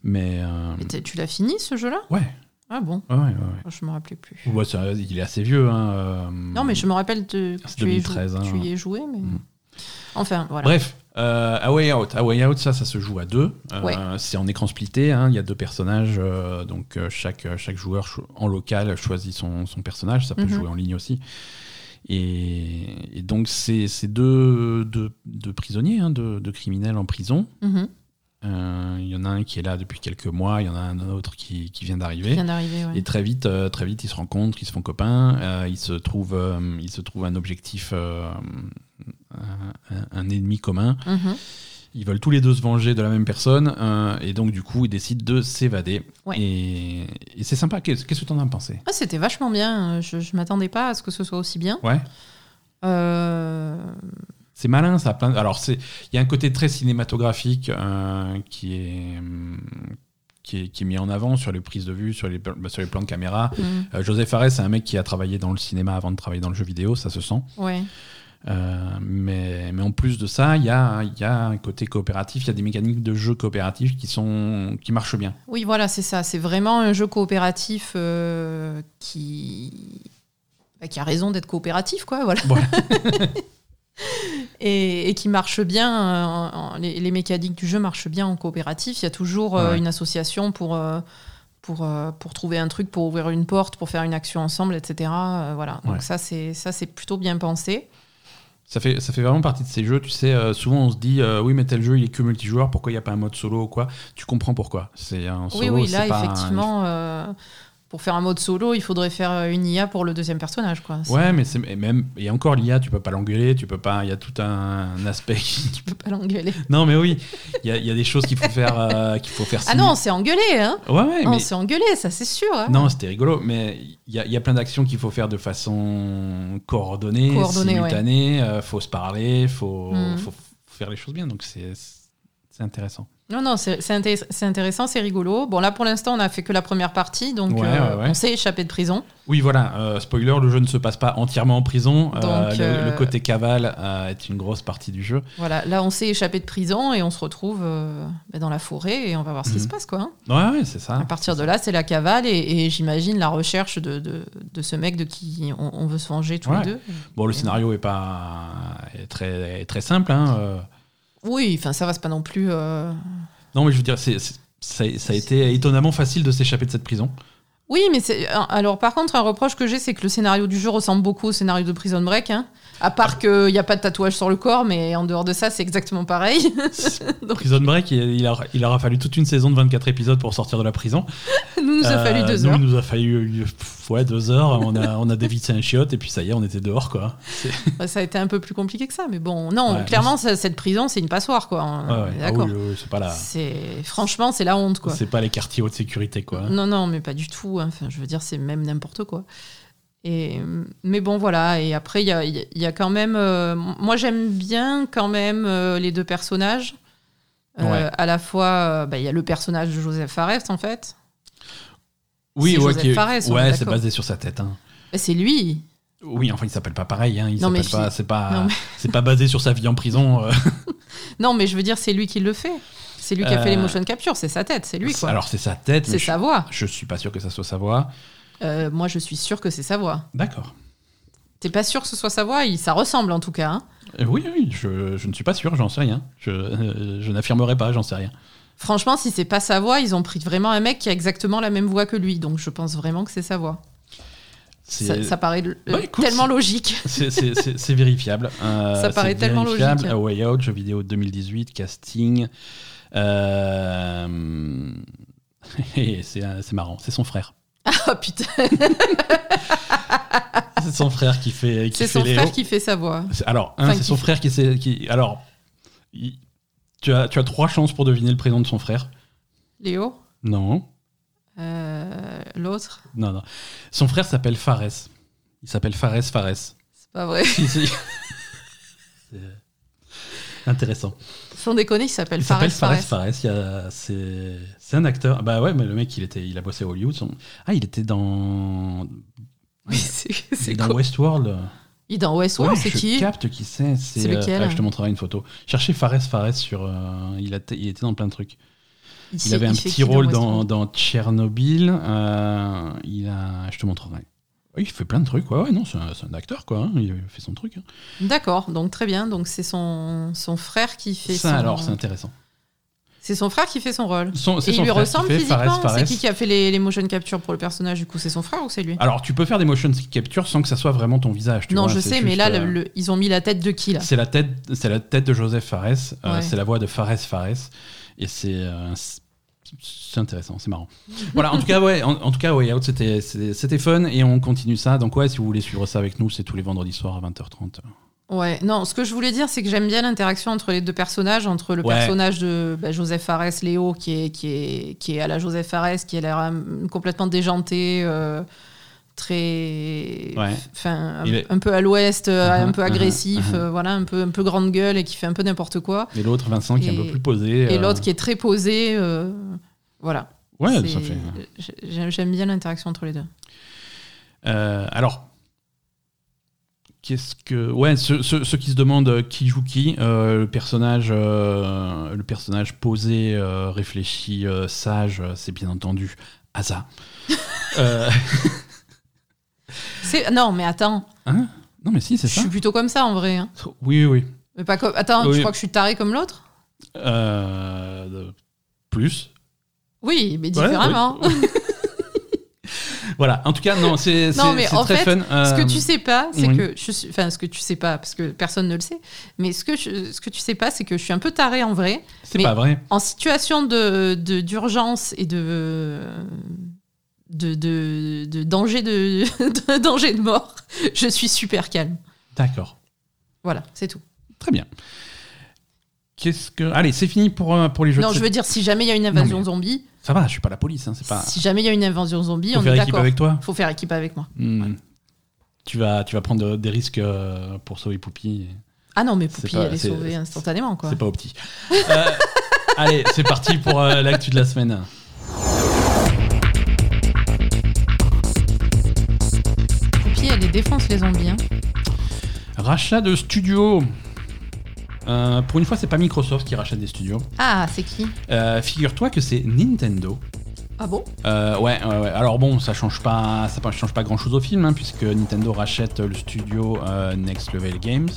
Mais. euh, tu l'as fini ce jeu-là? Ouais, Ah bon? Ouais, ouais. ouais. Je me rappelais plus. Ouais, ça- il est assez vieux. Hein, euh, Non, mais je me rappelle de, que tu, y ai 2013, jou- hein. tu y ai joué, mais. Mm. Enfin, voilà. Bref, euh, A Way Out. A Way Out, ça, ça se joue à deux. Euh, Ouais. C'est en écran splitté. hein, Il y a deux personnages. euh, donc, chaque, chaque joueur en local choisit son, son personnage. Ça peut Mhm. jouer en ligne aussi. Et, et donc, c'est deux, deux, deux prisonniers, hein, deux, deux criminels en prison. Mhm. Euh, Il y en a un qui est là depuis quelques mois. Il y en a un autre qui, qui vient d'arriver. vient d'arriver, ouais. Et très vite, euh, très vite, ils se rencontrent, ils se font copains, euh, ils se trouvent, ils se trouvent un objectif, un, un- un ennemi commun. Mhm. Ils veulent tous les deux se venger de la même personne, euh, et donc du coup, ils décident de s'évader. Ouais. Et, et c'est sympa. Qu'est-ce que t'en as pensé? Ah, C'était vachement bien. Je, je m'attendais pas à ce que ce soit aussi bien. Ouais. Euh, C'est malin, ça. a Plein... Alors, il y a un côté très cinématographique euh, qui est. Qui est, qui est mis en avant sur les prises de vue, sur les, bah, sur les plans de caméra. mm, Euh, Joseph Fares, c'est un mec qui a travaillé dans le cinéma avant de travailler dans le jeu vidéo, ça se sent. ouais. Euh, mais, mais en plus de ça, il y a, y a un côté coopératif, il y a des mécaniques de jeu coopératifs qui, sont, qui marchent bien. Oui, voilà, c'est ça. C'est vraiment un jeu coopératif euh, qui... bah, qui a raison d'être coopératif, quoi. Voilà. Voilà. et, et qui marche bien. euh, en- en- les, les mécaniques du jeu marchent bien en coopératif. Il y a toujours euh, une association pour, pour, pour trouver un truc, pour ouvrir une porte, pour faire une action ensemble, etc. Voilà. Donc Ouais. c'est ça, c'est plutôt bien pensé. Ça fait, ça fait vraiment partie de ces jeux, tu sais, euh, souvent on se dit, euh, oui mais tel jeu il est que multijoueur, pourquoi il n'y a pas un mode solo ou quoi? Tu comprends pourquoi. C'est un solo, oui, oui, là, pas un- effectivement, euh, pour faire un mode solo, il faudrait faire une IA pour le deuxième personnage, quoi. Ouais, mais c'est même et encore l'IA, tu peux pas l'engueuler, tu peux pas. Il y a tout un, aspect. qui- Tu peux pas l'engueuler. non, mais oui, il y y a des choses qu'il faut faire, euh, qu'il faut faire. Ah non, c'est engueulé, hein Ouais, ouais, Non, mais c'est engueulé, ça c'est sûr. hein. non, c'était rigolo, mais il y a, y a plein d'actions qu'il faut faire de façon coordonnée, Coordonnée, simultanée. euh, faut se parler, faut, Mhm. faut faire les choses bien, donc c'est c'est intéressant. Non, non, c'est c'est inté- c'est intéressant, c'est rigolo. Bon, là, pour l'instant, on a fait que la première partie, donc Ouais, euh, ouais, on s'est échappé de prison. Oui, voilà, euh, spoiler, le jeu ne se passe pas entièrement en prison. Euh, Donc, le, euh, le côté cavale est une grosse partie du jeu. Voilà, là, on s'est échappé de prison et on se retrouve bah, dans la forêt et on va voir ce qui Mhm. se passe, quoi. hein. Ouais, ouais, c'est ça. À partir de là, c'est la cavale et, et j'imagine la recherche de, de, de ce mec de qui on, on veut se venger tous les deux. Bon, le scénario est pas est très, est très simple. Hein. Euh. Oui, enfin, ça va, c'est pas non plus. euh, Non, mais je veux dire, c'est, c'est- ça, ça a été étonnamment facile de s'échapper de cette prison. Oui, mais c'est. Alors, par contre, un reproche que j'ai, c'est que le scénario du jeu ressemble beaucoup au scénario de Prison Break. hein. À part qu'il n'y a pas de tatouage sur le corps, mais en dehors de ça, c'est exactement pareil. Donc, Prison Break, il, il a- il aura fallu toute une saison de 24 épisodes pour sortir de la prison. nous, nous a Euh, fallu deux nous, heures. Il nous a fallu euh, pff, ouais, deux heures. On a, on a dévissé un chiotte et puis ça y est, on était dehors. quoi. Bah, ça a été un peu plus compliqué que ça, mais bon, non, Ouais, clairement, ça- cette prison, c'est une passoire, quoi. Ouais. Ah D'accord. oui, oui, c'est pas la, C'est franchement, c'est la honte, quoi. c'est pas les quartiers haute sécurité quoi. Non, non, mais pas du tout. hein. Enfin, je veux dire, c'est même n'importe quoi. Et, mais bon, voilà. Et après, il y a, y quand même. euh, moi, j'aime bien quand même euh, les deux personnages. Euh, Ouais. À la fois, bah, il y a le personnage de Joseph Fares, en fait. Oui, ouais, Joseph qui est- Fares, ouais, c'est basé sur sa tête. hein. C'est lui. Oui, enfin, il s'appelle pas pareil. Hein. Il Non, mais s'appelle pas, c'est pas, non, mais- c'est pas basé sur sa vie en prison. euh. Non, mais je veux dire, c'est lui qui le fait. C'est lui qui a fait les motion capture. C'est sa tête, c'est lui, quoi. Alors c'est sa tête, C'est je, sa voix. je suis pas sûr que ça soit sa voix. Euh, moi, je suis sûre que c'est sa voix. D'accord. T'es pas sûr que ce soit sa voix? Il- Ça ressemble, en tout cas. hein. Euh, Oui, oui, je, je ne suis pas sûr, j'en sais rien. Je, euh, je n'affirmerai pas, j'en sais rien. Franchement, si c'est pas sa voix, ils ont pris vraiment un mec qui a exactement la même voix que lui. Donc, je pense vraiment que c'est sa voix. C'est- Ça, paraît euh, Bah, écoute, tellement c'est- logique. C'est- C'est c'est- c'est vérifiable. Euh, Ça paraît c'est tellement vérifiable. logique. A Way Out, jeu vidéo 2018, casting. Euh, et C'est c'est marrant, c'est son frère. Ah putain, C'est son frère qui fait, qui c'est fait son frère qui fait sa voix. Alors, Enfin, c'est son fait- frère qui, sait- qui Alors, il- tu, as, tu as trois chances pour deviner le prénom de son frère. Léo? Non, Euh, L'autre? Non, non. Son frère s'appelle Fares. Il s'appelle Fares Fares. C'est pas vrai. Si, si. C'est intéressant. Sans déconner, il s'appelle Fares Fares Fares. C'est un acteur. Bah ouais, mais le mec, il, était, il a bossé à Hollywood. Son- Ah, il était dans, Oui, c'est dans Westworld. Il est dans Westworld, Ouais, c'est je qui? capte qui c'est. C'est euh, lequel? ah, Je te montrerai une photo. Cherchez Fares Fares sur. euh, il, a, il était dans plein de trucs. Il avait un petit rôle dans, dans Tchernobyl. euh, il a, je te montrerai. Oui, il fait plein de trucs. Ouais, ouais, non, c'est un, acteur, quoi. hein, Il fait son truc. hein. D'accord, donc très bien. Donc c'est son, son frère qui fait Ça, son... alors, c'est intéressant. C'est son frère qui fait son rôle. Son- Et il lui ressemble physiquement. C'est qui qui a fait les, les motion capture pour le personnage du coup C'est son frère ou c'est lui? Alors, tu peux faire des motion capture sans que ça soit vraiment ton visage. Tu Non, vois, je sais, mais là, euh, le- le- ils ont mis la tête de qui là? C'est la tête, c'est la tête de Joseph Fares. euh. C'est la voix de Fares Fares, et c'est, euh, c'est intéressant, c'est marrant. voilà, en tout cas, ouais, en, en tout cas, Way Out, c'était, c'était fun, et on continue ça. Donc ouais, si vous voulez suivre ça avec nous, c'est tous les vendredis soirs à 20h30. Ouais, non, ce que je voulais dire, c'est que j'aime bien l'interaction entre les deux personnages, entre le Ouais. personnage de bah, Joseph Fares, Léo, qui est, qui, est, qui est à la Joseph Fares, qui a l'air euh, complètement déjanté, euh, très. Ouais. Enfin, un, peu à l'ouest, euh, Uh-huh, un peu uh-huh, agressif, uh-huh. euh, voilà, un peu, un peu grande gueule et qui fait un peu n'importe quoi. Et l'autre, Vincent, qui est un peu plus posé. Et euh, l'autre qui est très posé, euh, voilà. Ouais, ça fait. J'aime bien l'interaction entre les deux. Alors, qu'est-ce que. Ouais, ceux, ceux- ceux qui se demandent qui joue qui, le, personnage, le personnage posé, réfléchi, sage, c'est bien entendu Asa. Euh, Non, mais attends, hein? Non, mais si, c'est je ça. suis plutôt comme ça en vrai. hein. Oui, oui. Mais pas comme... Attends, Oui. tu crois que je suis taré comme l'autre? Euh, plus. Oui, mais Ouais, différemment. oui. voilà, en tout cas, non, c'est Non, c'est- mais c'est en très fait, fun. Ce que Euh, tu sais pas, c'est oui. que je suis, enfin, ce que tu sais pas, parce que personne ne le sait, mais ce que je- ce que tu sais pas, c'est que je suis un peu taré en vrai. C'est pas vrai. En situation de de- d'urgence et de de, de, de danger de, de danger de mort, je suis super calme. D'accord. Voilà, c'est tout. Très bien. Qu'est-ce que. Allez, c'est fini pour, euh, pour les jeux Non, de je veux dire, si jamais il y a une invasion mais- zombie, Ça va, je suis pas la police, hein, c'est pas. si jamais il y a une invasion zombie, Faut on faire est équipe avec toi. Faut faire équipe avec moi. Hmm. Tu vas, tu vas prendre des risques euh, pour sauver Poupie. Ah non, mais Poupie, elle est sauvée instantanément, quoi. C'est pas au petit. Euh, Allez, c'est parti pour euh, l'actu de la semaine. Les défonce les zombies. Hein. Rachat de studios. Euh, pour une fois, c'est pas Microsoft qui rachète des studios. Ah, c'est qui? Euh, Figure-toi que c'est Nintendo. Ah bon? Euh, ouais, ouais, ouais. Alors bon, ça change pas, ça change pas grand-chose au film, hein, puisque Nintendo rachète le studio euh, Next Level Games.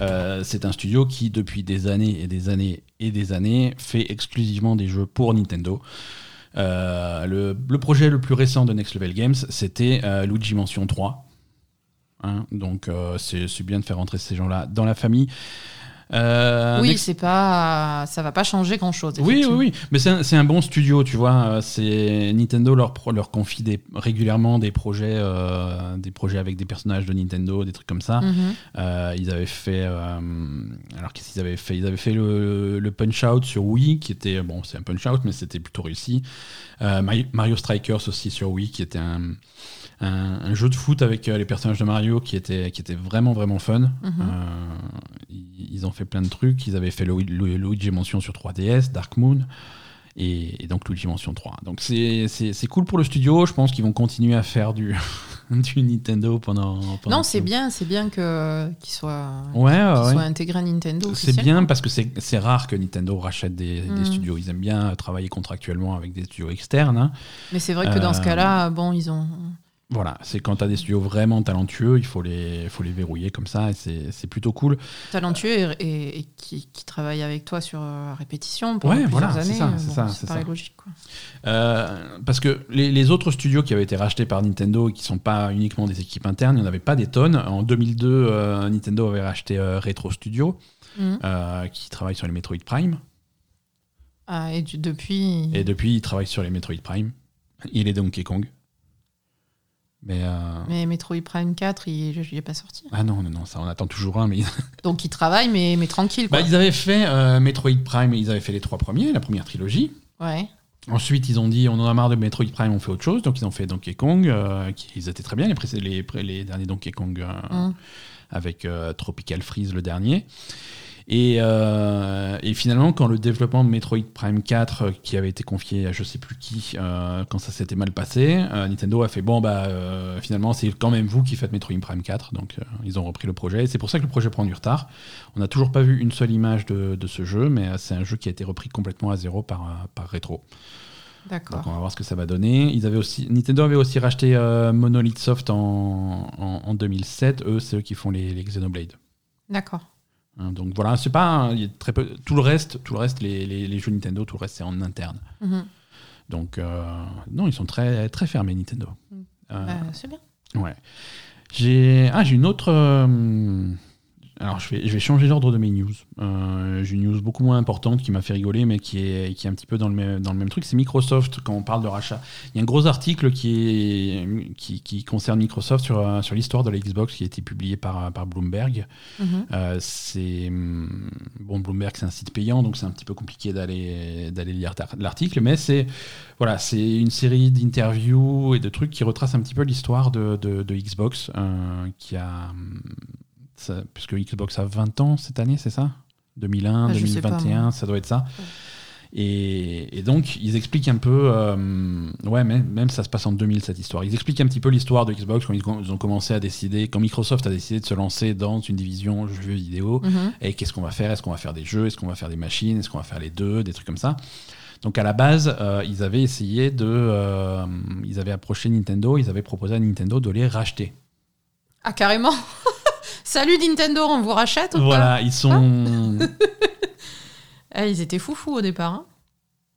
Euh, c'est un studio qui, depuis des années et des années et des années, fait exclusivement des jeux pour Nintendo. Euh, le, projet le plus récent de Next Level Games, c'était euh, Luigi Mansion 3. Hein, donc euh, c'est c'est bien de faire rentrer ces gens-là dans la famille. Euh, Oui, c'est pas, ça va pas changer grand chose. oui, oui, oui, mais c'est un, un bon studio, tu vois. euh, C'est Nintendo leur pro- leur confie des, régulièrement des projets, euh, des projets avec des personnages de Nintendo, des trucs comme ça. Mhm. Euh, ils avaient fait, alors qu'est-ce qu'ils avaient fait? Ils avaient fait le, le Punch Out sur Wii, qui était bon, c'est un Punch Out, mais c'était plutôt réussi. Mario- Mario Strikers aussi sur Wii, qui était un, un, un jeu de foot avec euh, les personnages de Mario, qui était qui était vraiment vraiment fun. Mhm. Euh, ils, ils ont fait plein de trucs. Ils avaient fait Luigi Mansion sur 3DS, Dark Moon. Et, et donc Luigi Mansion 3. Donc c'est cool pour le studio. Je pense qu'ils vont continuer à faire du, du Nintendo pendant. pendant Non, c'est bien, c'est bien que qu'il soit, Ouais, ouais, qu'il ouais. soit intégré à Nintendo. C'est bien parce que c'est rare que Nintendo rachète des, des Mm. studios. Ils aiment bien travailler contractuellement avec des studios externes. hein. Mais c'est vrai que dans ce Euh, cas-là, bon, ils ont. Voilà, c'est quand tu as des studios vraiment talentueux, il faut les, faut les verrouiller comme ça et c'est plutôt cool. talentueux et, et- et qui, qui travaillent avec toi sur euh, répétition pendant Ouais, plusieurs voilà, c'est années. ça, euh, c'est bon, ça, paraît ça. logique. Quoi. Euh, parce que les, les autres studios qui avaient été rachetés par Nintendo et qui sont pas uniquement des équipes internes, il n'y en avait pas des tonnes. En 2002, euh, Nintendo avait racheté euh, Retro Studio, Mhm. qui travaille sur les Metroid Prime. Ah, et depuis. Et depuis, il travaille sur les Metroid Prime. Il est Donkey Kong. Mais, euh, Mais Metroid Prime 4, il n'est pas sorti. ah non, non, non, ça on attend toujours un. Mais Donc ils travaillent, mais, mais tranquille. Quoi. Bah, ils avaient fait euh, Metroid Prime, ils avaient fait les trois premiers, la première trilogie. Ouais. Ensuite, ils ont dit on en a marre de Metroid Prime, on fait autre chose. Donc, ils ont fait Donkey Kong, euh, qui ils étaient très bien, les, les, les derniers Donkey Kong Mm. avec Tropical Freeze le dernier. Et, euh, et finalement, quand le développement de Metroid Prime 4, euh, qui avait été confié à je sais plus qui, euh, quand ça s'était mal passé, euh, Nintendo a fait bon, bah finalement, c'est quand même vous qui faites Metroid Prime 4. Donc, ils ont repris le projet. Et c'est pour ça que le projet prend du retard. On n'a toujours pas vu une seule image de, de ce jeu, mais c'est un jeu qui a été repris complètement à zéro par, par Retro. D'accord. Donc on va voir ce que ça va donner. Ils avaient aussi, Nintendo avait aussi racheté Monolith Soft en, en, en 2007. Eux, c'est eux qui font les, les Xenoblade. D'accord. Hein, donc voilà, c'est pas il y a très peu. Tout le reste, tout le reste, les, les, les jeux Nintendo, tout le reste c'est en interne. Mhm. Donc euh, non, ils sont très très fermés Nintendo. Mm. Euh, Bah, c'est bien. Ouais. J'ai ah j'ai une autre. Euh, alors je vais je vais changer l'ordre de mes news. Euh, j'ai une news beaucoup moins importante qui m'a fait rigoler, mais qui est qui est un petit peu dans le même dans le même truc. C'est Microsoft quand on parle de rachat. Il y a un gros article qui est qui, qui concerne Microsoft sur euh, sur l'histoire de la Xbox qui a été publié par par Bloomberg. Mhm. Euh, c'est hum, bon Bloomberg c'est un site payant donc c'est un petit peu compliqué d'aller d'aller lire l'article mais c'est voilà c'est une série d'interviews et de trucs qui retracent un petit peu l'histoire de, de, de Xbox euh, qui a hum, ça- puisque Xbox a 20 ans cette année c'est ça? 2001 Ah, je sais pas, 2021 moi. ça doit être ça Ouais. et, et donc, ils expliquent un peu. euh, ouais, même, même ça se passe en 2000 cette histoire. Ils expliquent un petit peu l'histoire de Xbox quand ils, ont commencé à décider, quand Microsoft a décidé de se lancer dans une division jeux vidéo. Mhm. Et qu'est-ce qu'on va faire? Est-ce qu'on va faire des jeux? Est-ce qu'on va faire des machines? Est-ce qu'on va faire les deux? Des trucs comme ça. Donc à la base, euh, ils avaient essayé de. euh, ils avaient approché Nintendo, ils avaient proposé à Nintendo de les racheter. Ah, carrément? Salut Nintendo, on vous rachète ou pas Voilà, ils sont. Ah, Ils étaient foufous au départ. hein.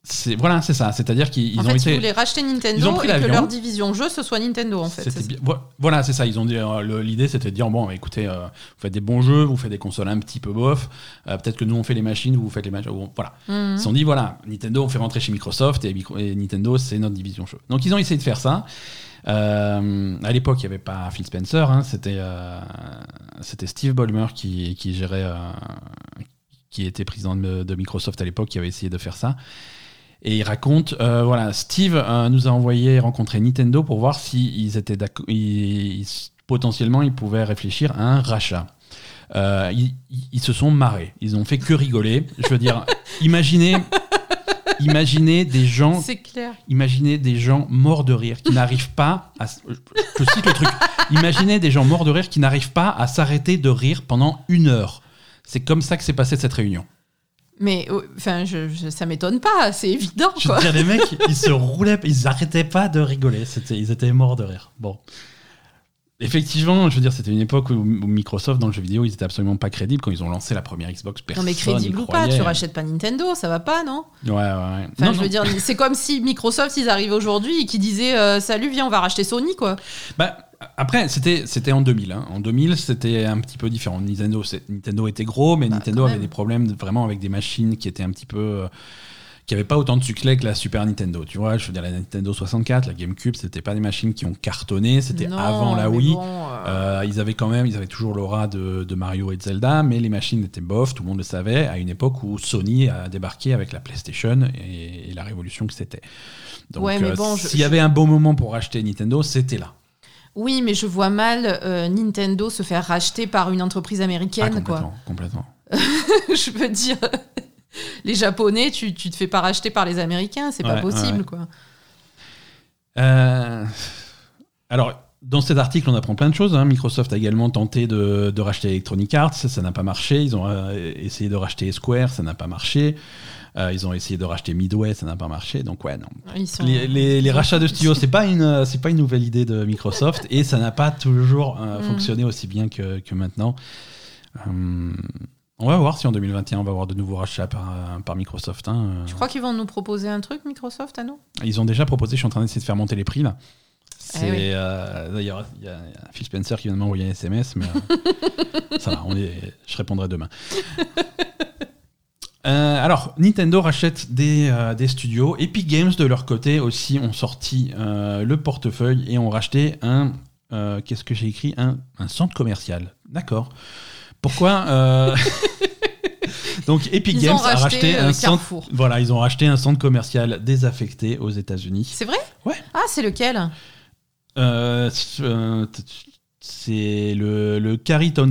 c'est- voilà, c'est ça. C'est-à-dire qu'ils en ont fait, été. ils voulaient racheter Nintendo ils ont pris et que l'avion. leur division jeu, ce soit Nintendo, en fait. C'était c'est bien- vo- Voilà, c'est ça. Ils ont dit euh, le- l'idée, c'était de dire bon, bah, écoutez, euh, vous faites des bons jeux, vous faites des consoles un petit peu bof. euh, Peut-être que nous on fait les machines, vous vous faites les machines. Bon, voilà. ça. Mhm. Ils se sont dit voilà, Nintendo, on fait rentrer chez Microsoft et, Micro- et Nintendo, c'est notre division jeu. Donc ils ont essayé de faire ça. Euh, à l'époque, il n'y avait pas Phil Spencer, hein, c'était euh, c'était Steve Ballmer qui, qui gérait, euh, qui était président de, de Microsoft à l'époque, qui avait essayé de faire ça. Et il raconte, euh, voilà, Steve nous a envoyé rencontrer Nintendo pour voir si ils étaient d'accord, ils- ils- potentiellement ils pouvaient réfléchir à un rachat. Ils, ils se sont marrés. Ils ont fait que rigoler. Je veux dire, imaginez, imaginez des gens, C'est clair. imaginez des gens morts de rire qui n'arrivent pas à. Je cite le truc. Imaginez des gens morts de rire qui n'arrivent pas à s'arrêter de rire pendant une heure. C'est comme ça que s'est passée cette réunion. Mais euh, enfin, je, je- ça m'étonne pas, c'est évident Je quoi. veux dire, les mecs, ils se roulaient, ils arrêtaient pas de rigoler. C'était, ils étaient morts de rire. Bon. Effectivement, je veux dire, c'était une époque où, Microsoft, dans le jeu vidéo, ils étaient absolument pas crédibles. Quand ils ont lancé la première Xbox, Non personne mais y crédible ou pas, tu rachètes pas Nintendo, ça va pas, non? Ouais, ouais, ouais. Enfin, Non, je non. veux dire, c'est comme si Microsoft, ils arrivaient aujourd'hui et qui disaient euh, Salut, viens, on va racheter Sony, quoi. Bah, après, c'était, c'était en 2000. hein. En 2000, c'était un petit peu différent. Nintendo, était gros, mais Bah, Nintendo avait des problèmes de- vraiment avec des machines qui étaient un petit peu. euh, qui n'avaient pas autant de succès que la Super Nintendo. Tu vois, je veux dire, la Nintendo 64, la GameCube, c'était pas des machines qui ont cartonné. C'était avant la Wii. bon, euh, Euh, ils avaient quand même, ils avaient toujours l'aura de, de Mario et de Zelda, mais les machines étaient bof, tout le monde le savait, à une époque où Sony a débarqué avec la PlayStation et, et la révolution que c'était. Donc, Ouais, euh, bon, je- s'il y avait un bon moment pour acheter Nintendo, c'était là. Oui, mais je vois mal Nintendo se faire racheter par une entreprise Ah, américaine, quoi. complètement, complètement. je veux dire, les Japonais, tu, tu te fais pas racheter par les Américains, c'est pas possible, ouais, quoi. Euh, alors, dans cet article, on apprend plein de choses. hein. Microsoft a également tenté de, de racheter Electronic Arts, ça n'a pas marché. Ils ont euh, essayé de racheter Square, ça n'a pas marché. Euh, ils ont essayé de racheter Midway, ça n'a pas marché. Donc ouais, non. Sont... Les, les- les rachats de studios, c'est pas une, c'est pas une nouvelle idée de Microsoft et ça n'a pas toujours euh, Mm. fonctionné aussi bien que, que maintenant. Euh, on va voir si en 2021 on va avoir de nouveaux rachats par, euh, par Microsoft. hein. Euh, Tu crois qu'ils vont nous proposer un truc, Microsoft, à nous? Ils ont déjà proposé, je suis en train d'essayer de faire monter les prix là. C'est, Eh oui. euh, D'ailleurs, il y, a il y a Phil Spencer qui vient de m'envoyer un SMS, mais euh, ça va, on est, je répondrai demain. Euh, alors, Nintendo rachète des, euh, des studios. Epic Games, de leur côté, aussi ont sorti euh, le portefeuille et ont racheté un. euh, Qu'est-ce que j'ai écrit? Un, un centre commercial. D'accord. Pourquoi euh, Donc, Epic Ils Games a racheté, euh, un centre. Carrefour. Voilà, ils ont racheté un centre commercial désaffecté aux États-Unis. C'est vrai? Ouais. Ah, c'est lequel? Euh, c'est- le, le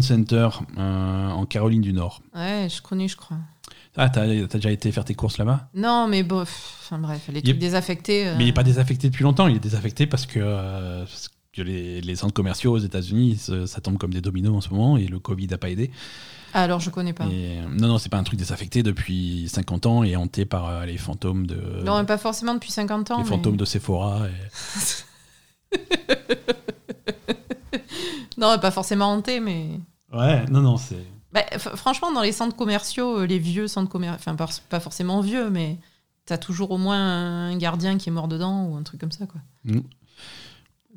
Center euh, en Caroline du Nord. Ouais, je connais, je crois. Ah, t'as déjà été faire tes courses là-bas? Non, mais bon, pff, enfin bref, les Il trucs est- désaffectés. euh, Mais il n'est pas désaffecté depuis longtemps. Il est désaffecté parce que, parce que les, les centres commerciaux aux États-Unis, ça, ça tombe comme des dominos en ce moment et le Covid n'a pas aidé. Ah, alors je connais pas. Et, euh, non, non, c'est pas un truc désaffecté depuis 50 ans et hanté par euh, les fantômes de. Non, mais pas forcément depuis 50 ans. les mais- fantômes de Sephora. et- Non, pas forcément hanté, mais. Ouais, non, non, c'est. Bah, franchement, dans les centres commerciaux, euh, les vieux centres commerciaux, enfin pas, pas forcément vieux, mais t'as toujours au moins un gardien qui est mort dedans ou un truc comme ça, quoi.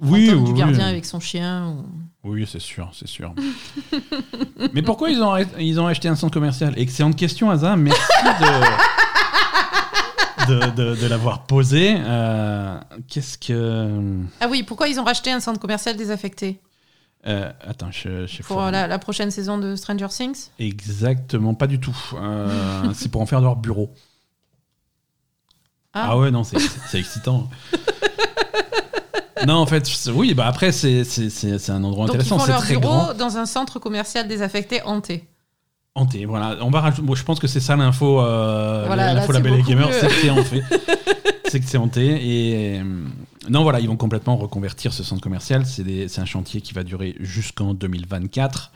Oui, oui, du oui. gardien avec son chien. ou- Oui, c'est sûr, c'est sûr. Mais pourquoi ils ont, ils ont acheté un centre commercial? Excellente question, Asa. Merci de, de, de- de l'avoir posé. Euh, Qu'est-ce que. Ah oui, pourquoi ils ont racheté un centre commercial désaffecté? Euh, attends, je, Pour la, la prochaine saison de Stranger Things? Exactement, pas du tout. Euh, c'est pour en faire leur bureau. Ah. Ah, ouais, non, c'est excitant. non, en fait, oui, bah après, c'est c'est- c'est- c'est un endroit Donc ils intéressant. font C'est leur très bureau grand. dans un centre commercial désaffecté hanté. Hanté, voilà. On va bon, je pense que c'est ça l'info. Euh, Voilà, l'info label c'est et gamer, c'est que c'est hanté. c'est que c'est hanté. Et euh, non, voilà, ils vont complètement reconvertir ce centre commercial. C'est des- c'est un chantier qui va durer jusqu'en 2024.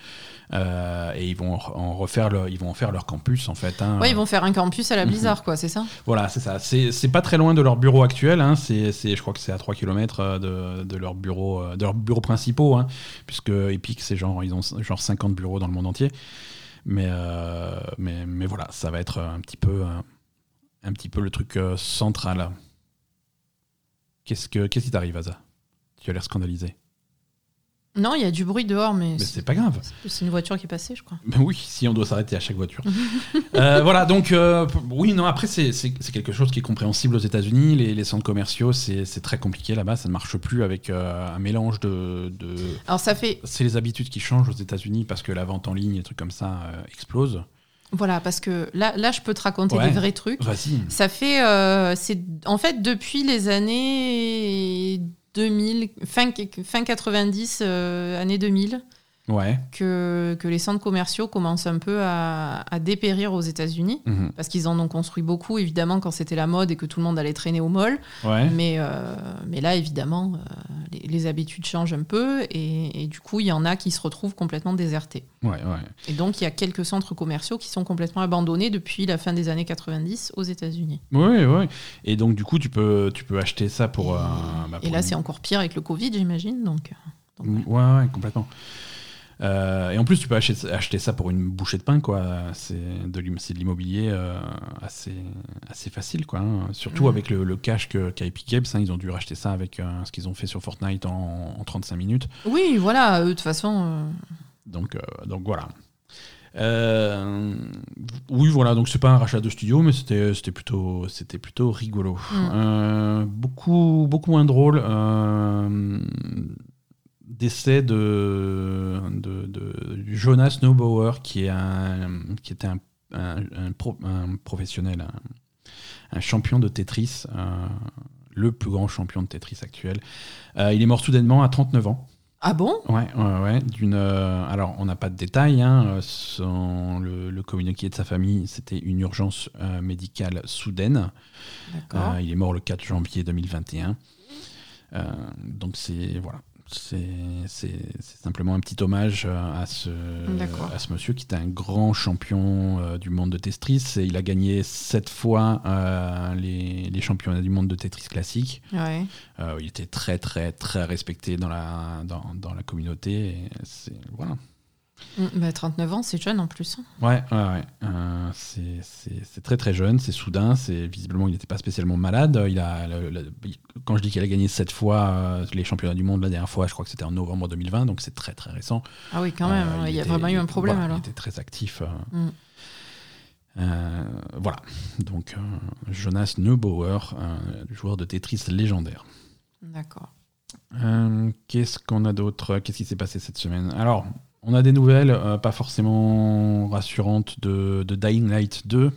Euh, et ils vont en refaire leur, ils vont en faire leur campus en fait. hein. Ouais, ils vont faire un campus à la Mhm. Blizzard, quoi, c'est ça? Voilà, c'est ça. C'est pas très loin de leur bureau actuel. Hein. C'est, je crois que c'est à 3 km de, de leur bureau, euh, de leurs bureaux principaux, hein. puisque Epic, c'est genre, ils ont genre 50 bureaux dans le monde entier. Mais, euh, mais, mais voilà, ça va être un petit peu, euh, un petit peu le truc euh, central. Qu'est-ce, que, qu'est-ce qui t'arrive, Asa Tu as l'air scandalisé. Non, il y a du bruit dehors, mais Mais c'est pas grave. c'est une voiture qui est passée, je crois. Ben oui, si on doit s'arrêter à chaque voiture. Euh, voilà, donc euh, oui, non, après c'est quelque chose qui est compréhensible aux États-Unis. Les, les centres commerciaux, c'est très compliqué là-bas, ça ne marche plus avec euh, un mélange de. de- Alors ça fait, C'est les habitudes qui changent aux États-Unis parce que la vente en ligne et trucs comme ça explosent. voilà, parce que là, là, je peux te raconter Ouais. des vrais trucs. Vas-y. Ça fait, euh, c'est en fait depuis les années 2000, fin, fin 90, euh, années 2000, Ouais. que, que les centres commerciaux commencent un peu à, à dépérir aux États-Unis. Mhm. Parce qu'ils en ont construit beaucoup, évidemment, quand c'était la mode et que tout le monde allait traîner au mall. Ouais. Mais, euh, mais là, évidemment, euh, les, les habitudes changent un peu. Et, et du coup, il y en a qui se retrouvent complètement désertés. Ouais. Et donc, il y a quelques centres commerciaux qui sont complètement abandonnés depuis la fin des années 90 aux États-Unis. Oui, oui. Et donc, du coup, tu peux, tu peux acheter ça pour. euh, bah, Et là, une- c'est encore pire avec le Covid, j'imagine. Donc, donc, Mm, Ouais, ouais, complètement. Euh, et en plus, tu peux acheter, acheter ça pour une bouchée de pain, quoi. C'est de, l'immobilier euh, assez, assez facile, quoi. hein. Surtout Mhm. avec le, le cash que- qu'a Epic Games. hein. ils ont dû racheter ça avec euh, ce qu'ils ont fait sur Fortnite en, en 35 minutes. Oui, voilà, eux, de toute façon. Donc, donc voilà. Euh, oui, voilà, donc c'est pas un rachat de studio, mais c'était plutôt, plutôt rigolo. Mm. Euh, beaucoup, beaucoup moins drôle. Euh, décès de, de, de Jonas Neubauer, qui, est un, qui était un, un, un pro- un professionnel, un, champion de Tetris, euh, le plus grand champion de Tetris actuel. Euh, il est mort soudainement à 39 ans. Ah bon? Ouais, ouais, ouais. D'une, euh, alors, on n'a pas de détails. Hein, son- le, le communiqué de sa famille, c'était une urgence médicale soudaine. Il est mort le 4 janvier 2021. Euh, donc, c'est voilà. C'est simplement un petit hommage euh, à ce, à ce monsieur qui était un grand champion euh, du monde de Tetris. Et il a gagné sept fois euh, les, les championnats du monde de Tetris classique. Ouais. Euh, il était très très très respecté dans la, dans, dans la communauté. et Voilà. Mm, bah, 39 ans, c'est jeune en plus. Ouais, ouais, ouais. Euh, c'est- très très jeune, c'est soudain, c'est visiblement il n'était pas spécialement malade. Il a, le- le- quand je dis qu'il a gagné sept fois euh, les championnats du monde la dernière fois, je crois que c'était en novembre 2020, donc c'est très très récent. Ah oui, quand même, Euh, il y a vraiment eu un problème voilà, alors. Il était très actif. Mm. Voilà, donc Jonas Neubauer, joueur de Tetris légendaire. D'accord. Qu'est-ce qu'on a d'autre? Qu'est-ce qui s'est passé cette semaine? Alors, on a des nouvelles euh, pas forcément rassurantes de, de Dying Light 2.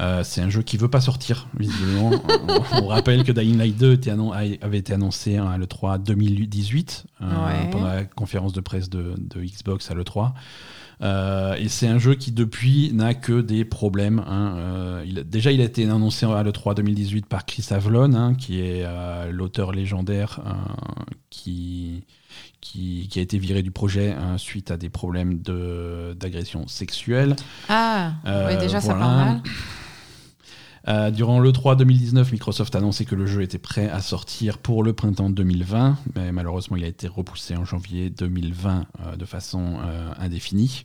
Euh, c'est un jeu qui veut pas sortir, visiblement. on, on rappelle que Dying Light 2 était annon- a- avait été annoncé à l'E3 2018, euh, Ouais. pendant la conférence de presse de, de Xbox à l'E3. Euh, et c'est un jeu qui depuis n'a que des problèmes. hein. Euh, il a- déjà, il a été annoncé à l'E3 2018 par Chris Avlon, hein, qui est euh, l'auteur légendaire euh, qui, qui, qui a été viré du projet hein, suite à des problèmes de- d'agression sexuelle. Ah, Euh, ouais, déjà ça part mal. Euh, durant l'E3 2019, Microsoft a annoncé que le jeu était prêt à sortir pour le printemps 2020, mais malheureusement il a été repoussé en janvier 2020 euh, de façon indéfinie.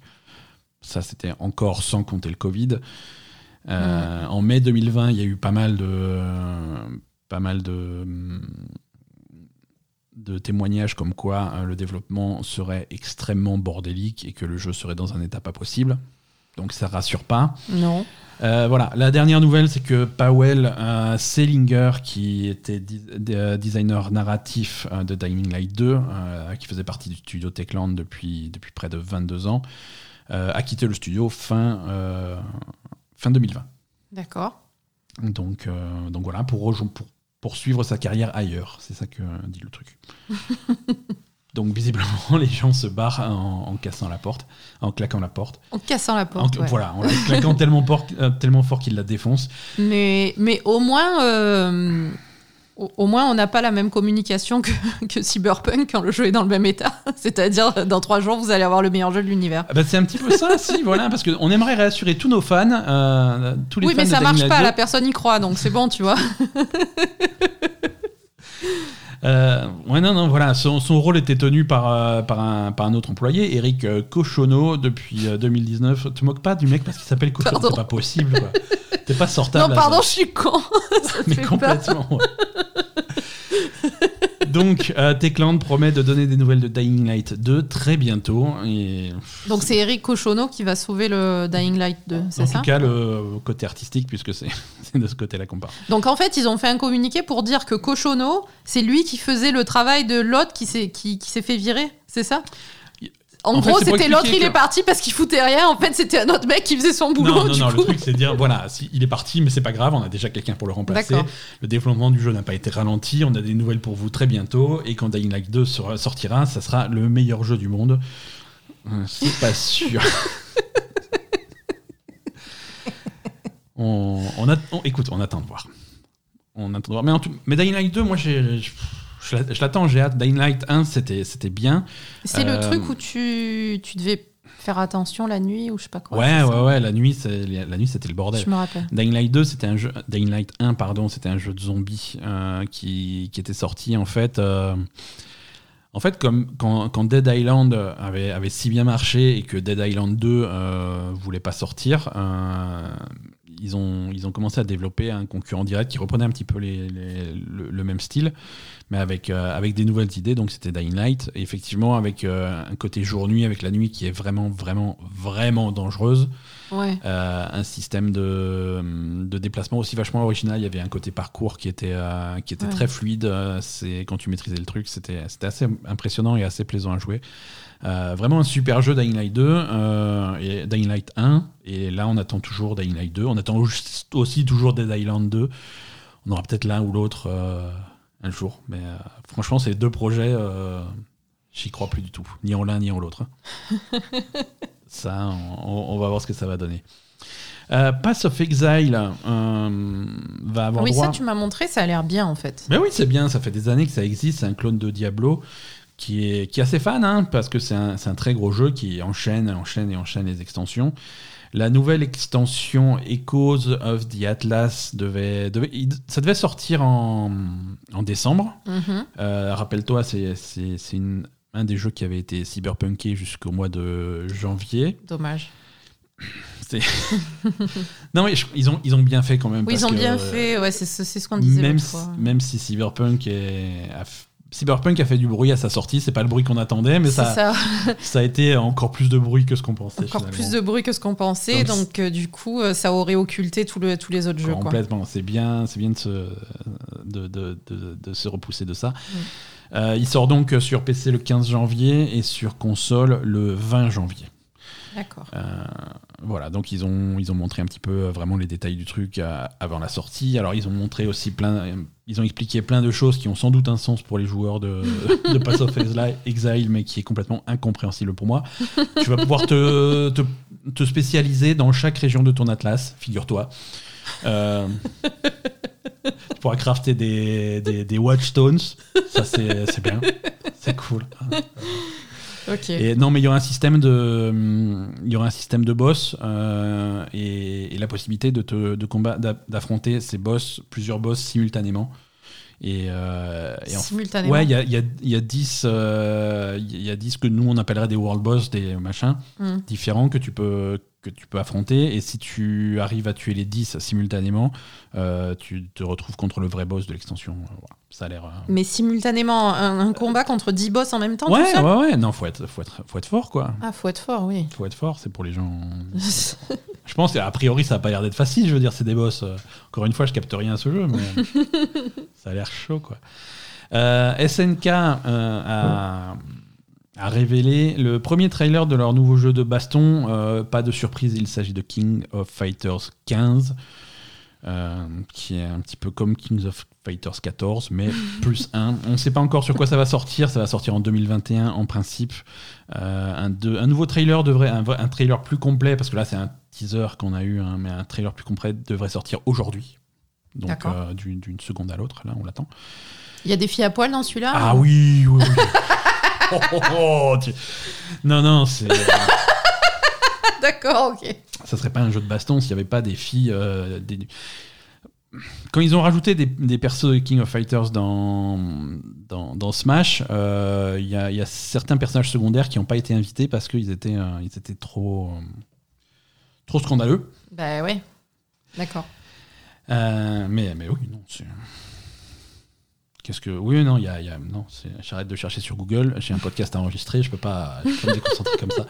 Ça c'était encore sans compter le Covid. En mai 2020, il y a eu pas mal de, pas mal de, de témoignages comme quoi euh, le développement serait extrêmement bordélique et que le jeu serait dans un état pas possible. Donc ça rassure pas. Non. Euh, voilà, la dernière nouvelle, c'est que Powell euh, Selinger, qui était de- designer narratif euh, de Dying Light 2, euh, qui faisait partie du studio Techland depuis, depuis près de 22 ans, euh, a quitté le studio fin, euh, fin 2020. D'accord. Donc, euh, donc voilà, pour, rejoindre- pour poursuivre sa carrière ailleurs, c'est ça que dit le truc. donc visiblement, les gens se barrent en, en cassant la porte, en claquant la porte. En cassant la porte. En- ouais. Voilà, en la claquant tellement, euh, tellement fort qu'il la défonce. Mais, mais au moins, euh, au, au moins, on n'a pas la même communication que, que Cyberpunk quand le jeu est dans le même état. C'est-à-dire, dans trois jours, vous allez avoir le meilleur jeu de l'univers. Ah bah, c'est un petit peu ça, si, voilà, parce qu'on aimerait réassurer tous nos fans, euh, tous les Oui, fans mais ça marche pas, 2. la personne y croit, donc c'est bon, tu vois. Euh, ouais, non, non, voilà, son, son rôle était tenu par, euh, par, un, par un autre employé, Eric euh, Cochonneau, depuis euh, 2019. Tu te moques pas du mec parce qu'il s'appelle Cochonneau, c'est pas possible, quoi. T'es pas sortable. non, pardon, je suis con. Ça mais fait peur. complètement. ouais. Donc, euh, Techland promet de donner des nouvelles de Dying Light 2 très bientôt. Et Donc c'est Eric Cochonneau qui va sauver le Dying Light 2, c'est en ça tout cas, le côté artistique, puisque c'est de ce côté-là qu'on parle. Donc en fait, ils ont fait un communiqué pour dire que Cochonneau, c'est lui qui faisait le travail de l'autre qui s'est qui, qui s'est fait virer, c'est ça? En, gros, c'était l'autre, il est parti parce qu'il foutait rien. En fait, c'était un autre mec qui faisait son boulot. Non, non, du non, coup. le truc c'est de dire, voilà, si, il est parti, mais c'est pas grave, on a déjà quelqu'un pour le remplacer. Le développement du jeu n'a pas été ralenti, on a des nouvelles pour vous très bientôt, et quand Dying Light 2 sera- sortira, ça sera le meilleur jeu du monde. Euh, C'est pas sûr. on, on, a- on- écoute, on attend de voir. On attend de voir. Mais, en tout- mais Dying Light 2, moi, j'ai- je, je l'a- je l'attends, j'ai hâte. Dying Light 1, c'était bien. C'est le Euh, truc où tu, tu devais faire attention la nuit ou je sais pas quoi. ouais, ouais, ouais, la nuit, la nuit c'était le bordel. Je me rappelle. Dying Light 2, c'était un jeu. Dying Light 1, pardon, c'était un jeu de zombies euh, qui, qui était sorti en fait. euh, en fait, comme quand, quand Dead Island avait, avait si bien marché et que Dead Island 2 euh, voulait pas sortir, ils, ont, ils ont commencé à développer un concurrent direct qui reprenait un petit peu les- les- le, le même style, mais avec, euh, avec des nouvelles idées. Donc c'était Dying Light. Et effectivement, avec euh, un côté jour-nuit, avec la nuit qui est vraiment, vraiment, vraiment dangereuse. Ouais. Euh, un système de, de déplacement aussi vachement original. Il y avait un côté parcours qui était, euh, qui était Ouais. très fluide. C'est quand tu maîtrisais le truc, c'était assez impressionnant et assez plaisant à jouer. Euh, vraiment un super jeu Dying Light 2 euh, et Dying Light 1 et là on attend toujours Dying Light 2 on attend aussi- aussi toujours Dead Island 2 on aura peut-être l'un ou l'autre euh, un jour mais euh, franchement ces deux projets euh, j'y crois plus du tout. Ni en l'un ni en l'autre hein. ça on, on va voir ce que ça va donner. Euh, Pass of Exile euh, va avoir Oui, droit ça, tu m'as montré, ça a l'air bien en fait. mais oui, c'est bien, ça fait des années que ça existe, c'est un clone de Diablo qui est, qui est assez fan, hein, parce que c'est un, c'est un très gros jeu qui enchaîne, enchaîne et enchaîne les extensions. La nouvelle extension Echoes of the Atlas devait, devait- ça devait sortir en, en décembre. Mhm. Euh, Rappelle-toi, c'est c'est- c'est une- un des jeux qui avait été cyberpunké jusqu'au mois de janvier. Dommage. Non, mais je- ils, ont, ils ont bien fait quand même. Oui, ils ont que, bien euh, fait. Ouais, c'est c'est ce qu'on disait même, si, même si Cyberpunk, est- a, Cyberpunk a fait du bruit à sa sortie, c'est pas le bruit qu'on attendait, mais ça, ça. ça a été encore plus de bruit que ce qu'on pensait. Encore finalement. plus de bruit que ce qu'on pensait. Donc, Donc, euh, du coup, euh, ça aurait occulté tout le- tous les autres jeux. Complètement, c'est bien, c'est bien de se, de, de- de- de se repousser de ça. Euh, il sort donc sur PC le 15 janvier et sur console le 20 janvier. D'accord. Euh, voilà, donc ils ont, ils ont montré un petit peu euh, vraiment les détails du truc euh, avant la sortie. Alors ils ont montré aussi plein, ils ont expliqué plein de choses qui ont sans doute un sens pour les joueurs de, Pass of Exile- mais qui est complètement incompréhensible pour moi. Tu vas pouvoir te, te, spécialiser dans chaque région de ton atlas, figure-toi. Tu pourras crafter des, des, Watchstones, ça c'est bien, c'est cool. Et non, mais il y aura un système de, il y aura un système de boss euh, et, et la possibilité de te, de combat, d'a- d'affronter ces boss, plusieurs boss simultanément. Et, euh, et en- Simultanément. ouais, il y a, y, a, il y a 10, euh, il y a 10 que nous on appellerait des world boss, des machins Hmm. différents que tu peux que tu peux affronter. Et si tu arrives à tuer les 10 simultanément, euh, tu te retrouves contre le vrai boss de l'extension. Voilà. Ça a l'air. euh, Mais simultanément, un, un combat contre 10 boss en même temps tout Ouais, seul ouais, ouais. Non, faut être, faut être, faut être fort, quoi. Ah, faut être fort, oui. Faut être fort, c'est pour les gens. Je pense qu'a priori, ça a pas l'air d'être facile. Je veux dire, c'est des boss. euh, Encore une fois, je capte rien à ce jeu, mais ça a l'air chaud, quoi. Euh, SNK euh, a, a révélé le premier trailer de leur nouveau jeu de baston. Pas de surprise, il s'agit de King of Fighters 15, euh, qui est un petit peu comme Kings of Fighters 14, mais plus 1. On ne sait pas encore sur quoi ça va sortir. Ça va sortir en 2021 en principe. Euh, un, de- un nouveau trailer devrait, un, trailer plus complet, parce que là c'est un teaser qu'on a eu, hein, mais un trailer plus complet devrait sortir aujourd'hui. Donc euh, d'une seconde à l'autre, là on l'attend. Il y a des filles à poil dans celui-là Ah oui, oui, oui. Oh, oh, oh, tu- Non, non, c'est. D'accord, ok. ça serait pas un jeu de baston s'il n'y avait pas des filles. euh, des- Quand ils ont rajouté des, des persos de King of Fighters dans, dans, dans Smash, euh, il y, a, il y a certains personnages secondaires qui n'ont pas été invités parce qu'ils étaient, euh, ils étaient trop, euh, trop scandaleux. Bah ouais. D'accord. Mais, mais oui, non, c'est. Qu'est-ce que. Oui, non, il y a. il y a- non, j'arrête de chercher sur Google. J'ai un podcast à enregistrer, je peux pas, je peux pas me déconcentrer comme ça.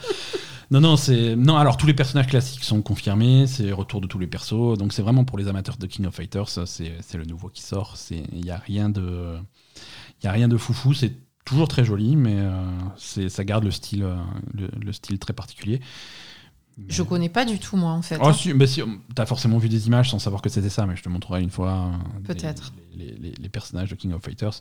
Non, non, c'est. Non, alors tous les personnages classiques sont confirmés, c'est retour de tous les persos, donc c'est vraiment pour les amateurs de King of Fighters, c'est le nouveau qui sort. Il n'y a rien de. A rien de foufou, c'est toujours très joli, mais euh, ça garde le style, euh, le, le style très particulier. Je connais pas du tout, moi, en fait. Oh, hein. si, bah si, t'as forcément vu des images sans savoir que c'était ça, mais je te montrerai une fois. des- Peut-être. Les, les- les personnages de King of Fighters.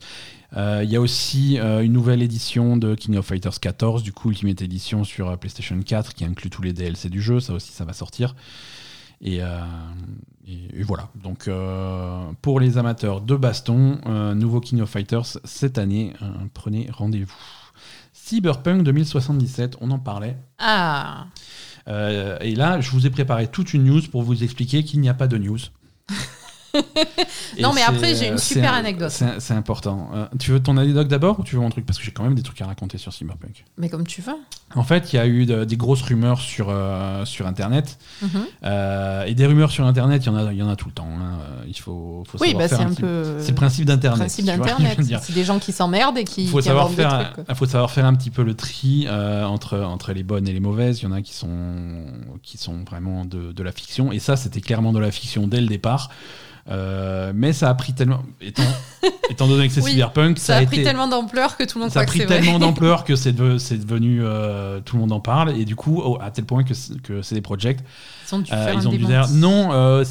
Euh, Il y a aussi euh, une nouvelle édition de King of Fighters 14, du coup, Ultimate Edition sur euh, PlayStation 4, qui inclut tous les DLC du jeu. Ça aussi, ça va sortir. Et, et- et voilà. Donc, pour les amateurs de baston, nouveau King of Fighters cette année. prenez rendez-vous. Cyberpunk 2077, on en parlait. Ah, et là, je vous ai préparé toute une news pour vous expliquer qu'il n'y a pas de news. Non, mais après, j'ai une euh, super anecdote. C'est important. Euh, tu veux ton anecdote d'abord ou tu veux mon truc? Parce que j'ai quand même des trucs à raconter sur Cyberpunk. mais comme tu veux. En fait, il y a eu de- des grosses rumeurs sur, euh, sur Internet. Mhm. Euh, et des rumeurs sur Internet, il y, en a- y en a tout le temps. hein. Il faut, faut Oui, savoir bah, faire c'est un peu. C'est le principe d'Internet. principe. C'est des gens qui s'emmerdent et qui, Il faut, qui savoir inventent des faire, trucs. quoi. il faut savoir faire un petit peu le tri entre, entre les bonnes et les mauvaises. Il y en a qui sont, qui sont vraiment de, de la fiction. Et ça, c'était clairement de la fiction dès le départ. Euh, mais ça a pris tellement. Étant, étant donné que c'est Oui, cyberpunk, Ça, a pris tellement d'ampleur que tout le monde ça a que pris tellement d'ampleur que c'est de- devenu. euh, tout le monde en parle. Et du coup, oh, à tel point que, c'est- que c'est des projects. Ils ont dû Euh, faire ils ont dû dire non,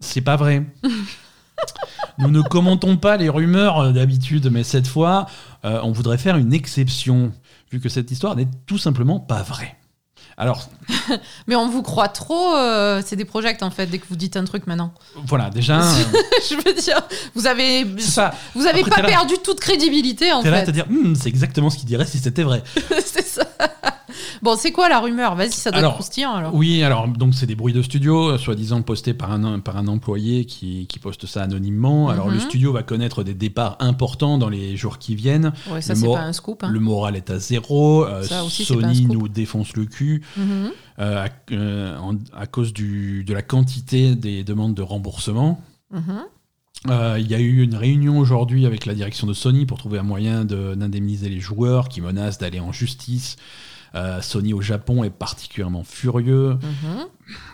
c'est pas vrai. Nous ne commentons pas les rumeurs d'habitude, mais cette fois, on voudrait faire une exception, vu que cette histoire n'est tout simplement pas vraie. Alors, Mais on vous croit trop. euh, c'est des projects en fait. Dès que vous dites un truc maintenant. voilà, déjà, euh, Je veux dire, vous avez, ça. vous avez Après, pas perdu toute crédibilité en T'es là à fait. te dire, Hmm, c'est exactement ce qu'il dirait si c'était vrai. c'est ça. Bon, c'est quoi la rumeur? Vas-y, ça doit Alors, être croustillant alors. Oui, alors donc c'est des bruits de studio, euh, soi-disant postés par un, par un employé qui, qui poste ça anonymement. Alors le Mhm. studio va connaître des départs importants dans les jours qui viennent. Ouais, ça c'est pas un scoop. hein. Le moral est à zéro. euh, Ça aussi, Sony nous défonce le cul Mhm. euh, à, euh, en- à cause du, de la quantité des demandes de remboursement. Mhm. Il y a eu une réunion aujourd'hui avec la direction de Sony pour trouver un moyen de- d'indemniser les joueurs qui menacent d'aller en justice. Euh, Sony au Japon est particulièrement furieux. Mhm.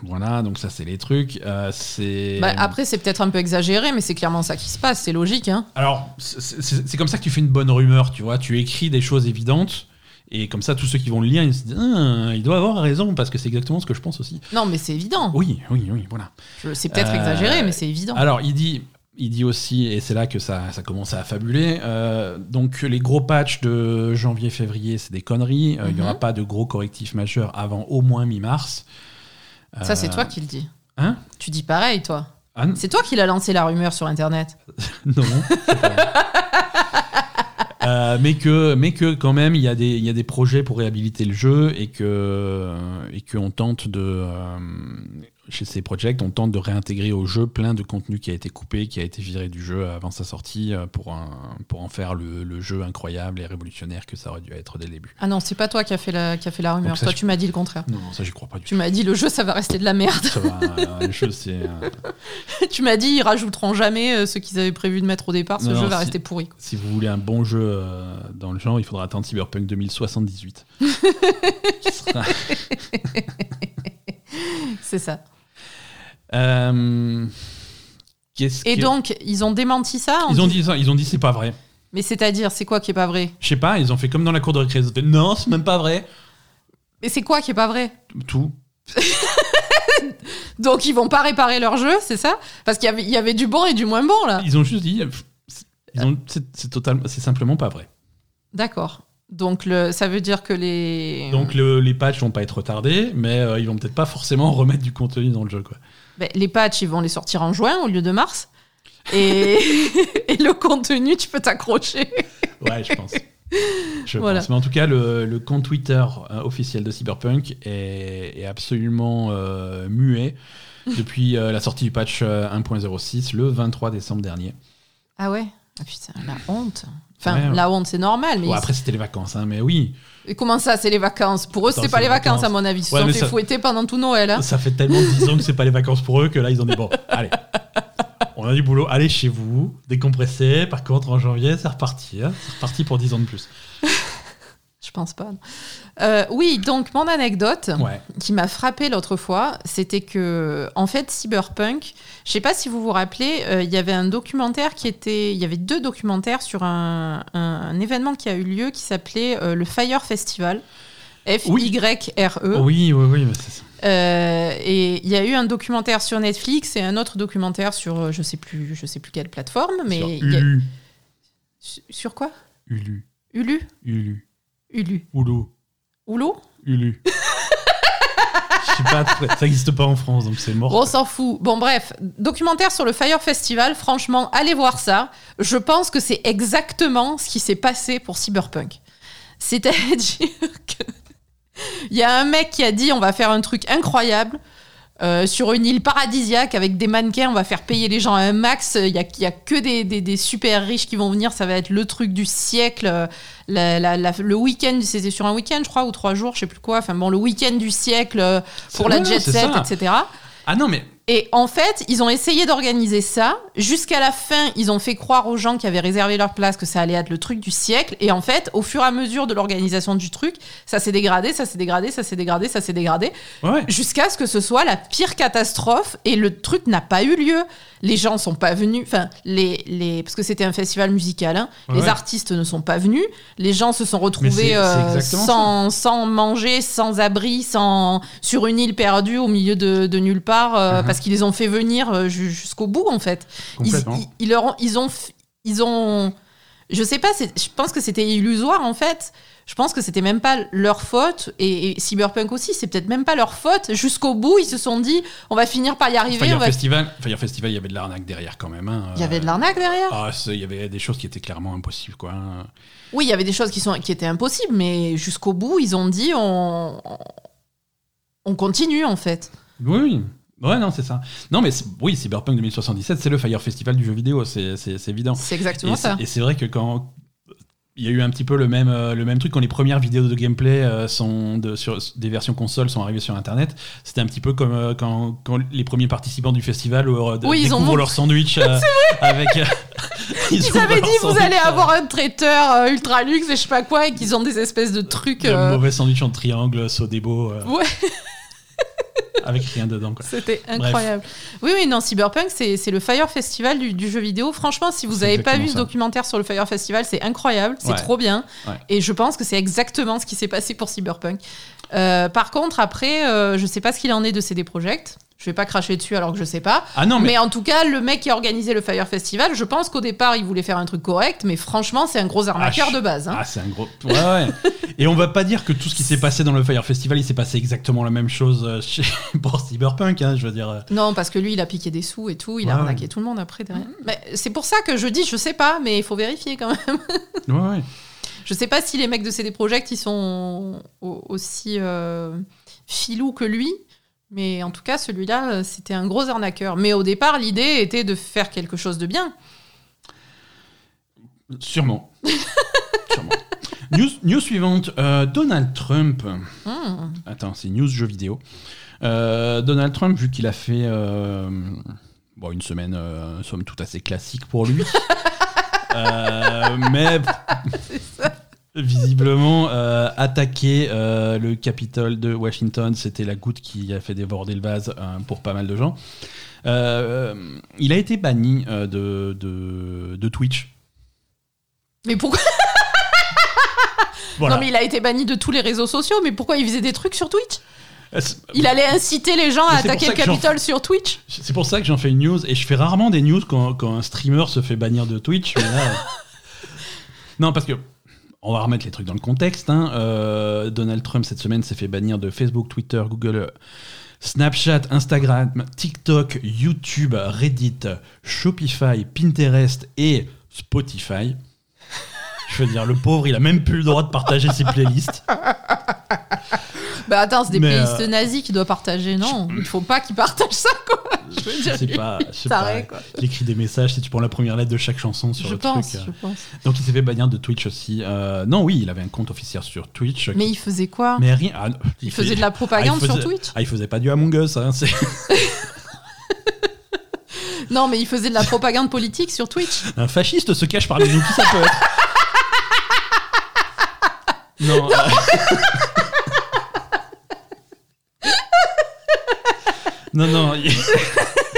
Voilà, donc ça c'est les trucs. Euh, c'est Bah, après, c'est peut-être un peu exagéré, mais c'est clairement ça qui se passe. C'est logique. Hein. Alors, c'est- comme ça que tu fais une bonne rumeur, tu vois. Tu écris des choses évidentes. Et comme ça, tous ceux qui vont le lire, ils se disent Ah, il doit avoir raison, parce que c'est exactement ce que je pense aussi. Non, mais c'est évident. Oui, oui, oui, voilà. C'est peut-être Euh, exagéré, mais c'est évident. Alors, il dit, il dit aussi, et c'est là que ça, ça commence à fabuler, euh, donc les gros patchs de janvier-février, c'est des conneries. Euh, Il n'y aura Mhm. pas de gros correctifs majeurs avant au moins mi-mars. Ça, c'est Euh, toi qui le dis. Hein Tu dis pareil, toi. Ah, C'est toi qui l'as lancé la rumeur sur Internet. Non. Euh, mais que, mais que quand même, il y, a des, il y a des projets pour réhabiliter le jeu et que, et qu'on tente de, euh, chez ces projects, on tente de réintégrer au jeu plein de contenu qui a été coupé, qui a été viré du jeu avant sa sortie euh, pour, un- pour en faire le, le jeu incroyable et révolutionnaire que ça aurait dû être dès le début. Ah non, c'est pas toi qui a fait la, qui a fait la rumeur. Ça, toi, je- tu m'as dit le contraire. Non, non, ça, j'y crois pas du Tu tout. m'as dit le jeu, ça va rester de la merde. Ça va, euh, le jeu, c'est. euh, tu m'as dit ils rajouteront jamais ce qu'ils avaient prévu de mettre au départ. Ce Non, jeu non, va si- rester pourri. quoi. Si vous voulez un bon jeu euh, dans le genre, il faudra attendre Cyberpunk 2078. Qui sera- C'est ça. Euh, qu'est-ce Et que- donc, ils ont démenti ça en ils ont dit ça, ils ont dit c'est pas vrai. Mais c'est-à-dire, c'est quoi qui est pas vrai? Je sais pas, ils ont fait comme dans la cour de récré. Ils ont fait, non, c'est même pas vrai. Mais c'est quoi qui est pas vrai? Tout. Donc, ils vont pas réparer leur jeu, c'est ça? Parce qu'il y avait, il y avait du bon et du moins bon là. Ils ont juste dit, pff, c'est- ils ont- c'est c'est totalement, c'est simplement pas vrai. D'accord. Donc, le, ça veut dire que les. Donc le- les patchs vont pas être retardés, mais euh, ils vont peut-être pas forcément remettre du contenu dans le jeu, quoi. Ben, les patchs, ils vont les sortir en juin au lieu de mars. Et, et le contenu, tu peux t'accrocher. Ouais, je pense. Je Voilà. pense. Mais en tout cas, le, le compte Twitter euh, officiel de Cyberpunk est, est absolument euh, muet depuis euh, la sortie du patch euh, 1.06 le 23 décembre dernier. Ah ouais? Ah putain, la honte. Enfin, Ouais, ouais. la honte, c'est normal. Mais après, c'était les vacances, hein, mais oui. Et comment ça, c'est les vacances? Pour eux, c'était pas c'est les vacances, vacances. à mon avis. Ils se sont fait ça- fouetter pendant tout Noël. hein. Ça fait tellement 10 ans que c'est pas les vacances pour eux que là, ils ont dit bon, allez. On a du boulot, allez chez vous, décompressez. Par contre, en janvier, c'est reparti. hein. C'est reparti pour 10 ans de plus. Je pense pas. Euh, oui, donc mon anecdote Ouais. qui m'a frappé l'autre fois, c'était que, en fait, Cyberpunk, je sais pas si vous vous rappelez, euh, il y avait un documentaire qui était. Il y avait deux documentaires sur un, un- un événement qui a eu lieu qui s'appelait euh, le Fire Festival. F-Y-R-E. Oui, oui, oui. mais c'est ça. Euh, et il y a eu un documentaire sur Netflix et un autre documentaire sur je sais plus je sais plus quelle plateforme mais a- sur- sur quoi? Ulu. Ulu Ulu. Ulu Oulu. Oulu? Ulu. Je sais pas, ça n'existe pas en France, donc c'est mort. On s'en fout. Bon, bref, documentaire sur le Fire Festival. Franchement, allez voir ça. Je pense que c'est exactement ce qui s'est passé pour Cyberpunk. C'est-à-dire que il y a un mec qui a dit on va faire un truc incroyable. Euh, sur une île paradisiaque avec des mannequins, on va faire payer les gens à un max. Il y a, y a que des, des- des super riches qui vont venir. Ça va être le truc du siècle. La- la- la- le week-end, c'était sur un week-end, je crois, ou trois jours, je sais plus quoi. Enfin bon, le week-end du siècle euh, pour la jet set, ça. etc. Ah non, mais Et en fait, ils ont essayé d'organiser ça. Jusqu'à la fin, ils ont fait croire aux gens qui avaient réservé leur place que ça allait être le truc du siècle. Et en fait, au fur et à mesure de l'organisation du truc, ça s'est dégradé, ça s'est dégradé, ça s'est dégradé, ça s'est dégradé. ouais. Jusqu'à ce que ce soit la pire catastrophe. Et le truc n'a pas eu lieu. Les gens sont pas venus. Enfin, les, les, parce que c'était un festival musical. hein. Ouais, les artistes ne sont pas venus. Les gens se sont retrouvés euh, sans, sans manger, sans abri, sans, sur une île perdue au milieu de, de nulle part, euh, Mhm. Parce qu'ils les ont fait venir euh, ju- jusqu'au bout, en fait. Ils, Complètement. ils- ils leur ont, ils ont, ils ont, je sais pas, je pense que c'était illusoire en fait. Je pense que c'était même pas leur faute et, et Cyberpunk aussi, c'est peut-être même pas leur faute. Jusqu'au bout, ils se sont dit, on va finir par y arriver. Fire va- Festival, Fire Festival, il y avait de l'arnaque derrière quand même. hein. Il y avait de l'arnaque derrière. Ah, il y avait des choses qui étaient clairement impossibles, quoi. hein. Oui, il y avait des choses qui, sont, qui étaient impossibles, mais jusqu'au bout, ils ont dit, on, on continue en fait. Oui, oui. Ouais, non, c'est ça. Non, mais oui, Cyberpunk 2077, c'est le Fire Festival du jeu vidéo, c'est évident. C'est exactement Et ça. Et c'est vrai que quand il y a eu un petit peu le même, euh, le même truc quand les premières vidéos de gameplay euh, sont de, sur des versions consoles sont arrivées sur internet, c'était un petit peu comme euh, quand, quand les premiers participants du festival Oui, découvrent leur sandwich avec. Ils, avaient dit, vous allez avoir un traiteur ultra luxe et je sais pas quoi, et qu'ils ont des espèces de trucs. de mauvais sandwich en triangle, Sodebo, Ouais. avec rien dedans. C'était incroyable. Oui, oui, non, Cyberpunk, c'est le Fire Festival du, du jeu vidéo. Franchement, si vous n'avez pas vu ce documentaire sur le Fire Festival, c'est incroyable, c'est Ouais. trop bien. Ouais. Et je pense que c'est exactement ce qui s'est passé pour Cyberpunk. Euh, par contre, après, euh, je sais pas ce qu'il en est de CD Projekt. Je vais pas cracher dessus alors que je sais pas. Ah non, mais mais... en tout cas, le mec qui a organisé le Fire Festival, je pense qu'au départ, il voulait faire un truc correct, mais franchement, c'est un gros arnaqueur Ah, de base. hein. Ah, c'est un gros. Ouais, ouais. Et on va pas dire que tout ce qui s'est passé dans le Fire Festival, il s'est passé exactement la même chose euh, chez... pour Cyberpunk, hein, je veux dire. euh. Non, parce que lui, il a piqué des sous et tout, il Ouais, a arnaqué tout le monde après derrière. Mais c'est pour ça que je dis, je sais pas, mais il faut vérifier quand même. Ouais, ouais. Je sais pas si les mecs de CD Projekt ils sont au- aussi euh, filous que lui, mais en tout cas celui-là euh, c'était un gros arnaqueur. Mais au départ l'idée était de faire quelque chose de bien. Sûrement. Sûrement. News, news suivante. euh, Donald Trump. Hmm. Attends, c'est news jeux vidéo. Euh, Donald Trump, vu qu'il a fait euh, bon, une semaine, somme toute assez classique pour lui. Mais visiblement, euh, attaquer euh, le Capitole de Washington, c'était la goutte qui a fait déborder le vase euh, pour pas mal de gens. Euh, il a été banni de, de, de Twitch. Mais pourquoi Voilà. Non mais il a été banni de tous les réseaux sociaux, mais pourquoi il faisait des trucs sur Twitch? Il allait inciter les gens à attaquer le Capitole sur Twitch C'est pour ça que j'en fais une news et je fais rarement des news quand, quand un streamer se fait bannir de Twitch. mais là, non, parce que on va remettre les trucs dans le contexte. hein. Euh, Donald Trump cette semaine s'est fait bannir de Facebook, Twitter, Google, Snapchat, Instagram, TikTok, YouTube, Reddit, Shopify, Pinterest et Spotify. Je veux dire, le pauvre, il a même plus le droit de partager ses playlists. Bah attends, c'est des Mais, playlists euh, nazis qu'il doit partager, non Il faut pas qu'il partage ça quoi Je sais pas, je sais pas. quoi. Il écrit des messages, si tu prends la première lettre de chaque chanson sur Je le pense, truc. euh. je pense. Donc il s'est fait bannir de Twitch aussi. Euh, non, oui, il avait un compte officiel sur Twitch. Mais il faisait quoi? Mais rien. ah, non, Il fait- faisait de la propagande Ah, il sur Twitch? Ah, il faisait pas du Among Us. Hein, c'est- Non, mais il faisait de la propagande politique sur Twitch. un fasciste se cache parmi nous. Qui ça peut être? Non. euh, non, non.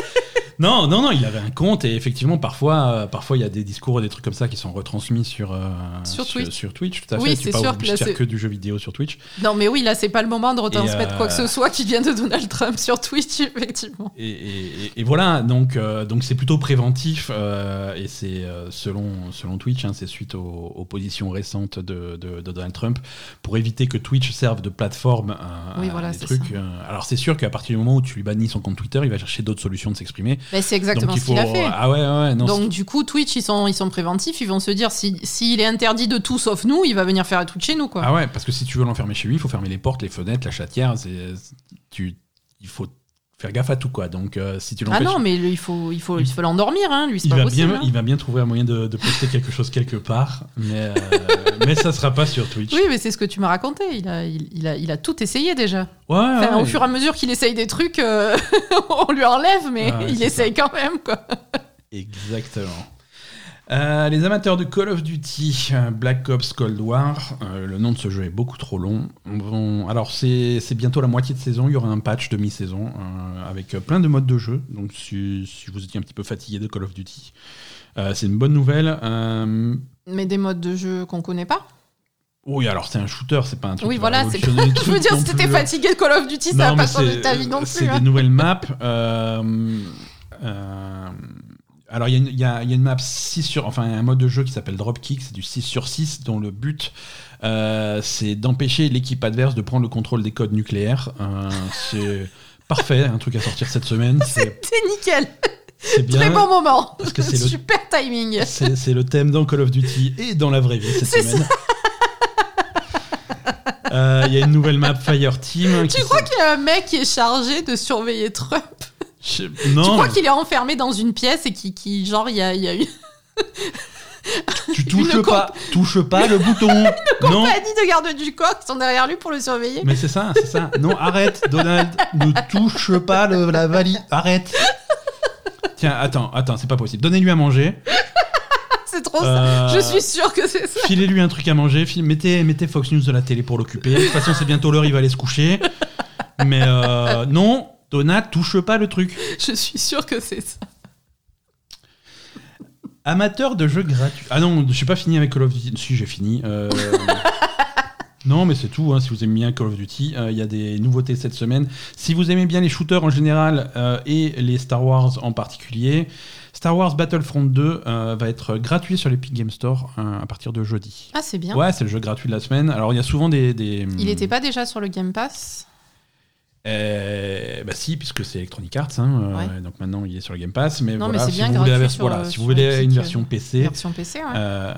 Non, non, non, il avait un compte et effectivement, parfois, euh, parfois il y a des discours et des trucs comme ça qui sont retransmis sur, euh, Sur Twitch. sur Twitch, tout à Oui, fait. c'est pas sûr que de là, faire c'est- que du jeu vidéo sur Twitch. Non, mais oui, là, c'est pas le moment de retransmettre Et, quoi que euh, ce soit qui vient de Donald Trump sur Twitch, effectivement. Et, et- et voilà, donc euh, donc c'est plutôt préventif euh, et c'est euh, selon selon Twitch, hein, c'est suite aux, aux positions récentes de, de- de Donald Trump pour éviter que Twitch serve de plateforme à, Oui, à voilà, des c'est trucs. ça. euh, alors c'est sûr qu'à partir du moment où tu lui bannis son compte Twitter, il va chercher d'autres solutions de s'exprimer. Mais c'est exactement donc ce qu'il a fait. Ah ouais, ouais, ouais, non, Donc du coup, Twitch, ils sont, ils sont préventifs, ils vont se dire, si- s'il est interdit de tout sauf nous, il va venir faire un truc chez nous, quoi. Ah ouais, parce que si tu veux l'enfermer chez lui, il faut fermer les portes, les fenêtres, la chatière. C'est, tu, il faut faire gaffe à tout, quoi. Donc, euh, si tu Ah l'empêches, non, mais il faut, il faut, il faut l'endormir, hein, lui, il pas va, possible. bien, hein. il va bien trouver un moyen de, de poster quelque chose quelque part, mais, euh, mais ça sera pas sur Twitch. Oui, mais c'est ce que tu m'as raconté. Il a, il, il a, il a tout essayé déjà. Ouais, Enfin, ouais, Au fur et à mesure qu'il essaye des trucs, euh, on lui enlève, mais Ah ouais, il essaye quand même, quoi. Exactement. Euh, les amateurs de Call of Duty, euh, Black Ops Cold War, euh, le nom de ce jeu est beaucoup trop long. Vont- Alors c'est c'est bientôt la moitié de saison, il y aura un patch de mi-saison euh, avec plein de modes de jeu. Donc si, si vous étiez un petit peu fatigué de Call of Duty, c'est une bonne nouvelle. Mais des modes de jeu qu'on connaît pas? oui, alors c'est un shooter, c'est pas un truc. Oui, va voilà. c'est- Je veux dire, si t'étais fatigué de Call of Duty, ça Non, va mais pas changer c'est- ta vie non C'est plus. hein. des nouvelles maps. euh, euh, alors, il y, a une- il y a il y a une map 6 sur. Enfin, un mode de jeu qui s'appelle Dropkick, c'est du 6 sur 6, dont le but, euh, c'est d'empêcher l'équipe adverse de prendre le contrôle des codes nucléaires. Euh, c'est parfait, un truc à sortir cette semaine. C'est nickel. c'est bien. Très bon moment. Parce que c'est le- Super timing. C'est le thème dans Call of Duty et dans la vraie vie cette semaine. Euh, Il y a une nouvelle map Fire Team. Tu crois qu'il y a un mec qui est chargé de surveiller Trump Je- Tu crois qu'il est enfermé dans une pièce et qui, qui genre, il y a, il y a une tu touches une pas, touche pas le bouton. non, compagnie de gardes du corps qui sont derrière lui pour le surveiller mais c'est ça, c'est ça. Non, arrête, Donald, ne touche pas le- la valise. Arrête. Tiens, attends, attends, c'est pas possible. Donnez-lui à manger. C'est trop Euh, ça. Je suis sûre que c'est ça. Filez-lui un truc à manger. file- mettez, mettez Fox News de la télé pour l'occuper. De toute façon, c'est bientôt l'heure, il va aller se coucher. Mais euh, non, Donald, touche pas le truc. Je suis sûre que c'est ça. Amateur de jeux gratuits. Ah non, je suis pas fini avec Call of Duty. Si, j'ai fini. Euh, non, mais c'est tout. hein, si vous aimez bien Call of Duty, euh, il y a des nouveautés cette semaine. Si vous aimez bien les shooters en général euh, et les Star Wars en particulier, Star Wars Battlefront 2 euh, va être gratuit sur l'Epic Game Store euh, à partir de jeudi. Ah, c'est bien. Ouais, c'est le jeu gratuit de la semaine. Alors, il y a souvent des. des Il était pas déjà sur le Game Pass? Euh, bah si, puisque c'est Electronic Arts, hein, euh, donc maintenant il est sur le Game Pass. Mais Non, voilà, si bien vous voulez sur, voilà, euh, si vous voulez une version PC, Version PC, ouais. euh,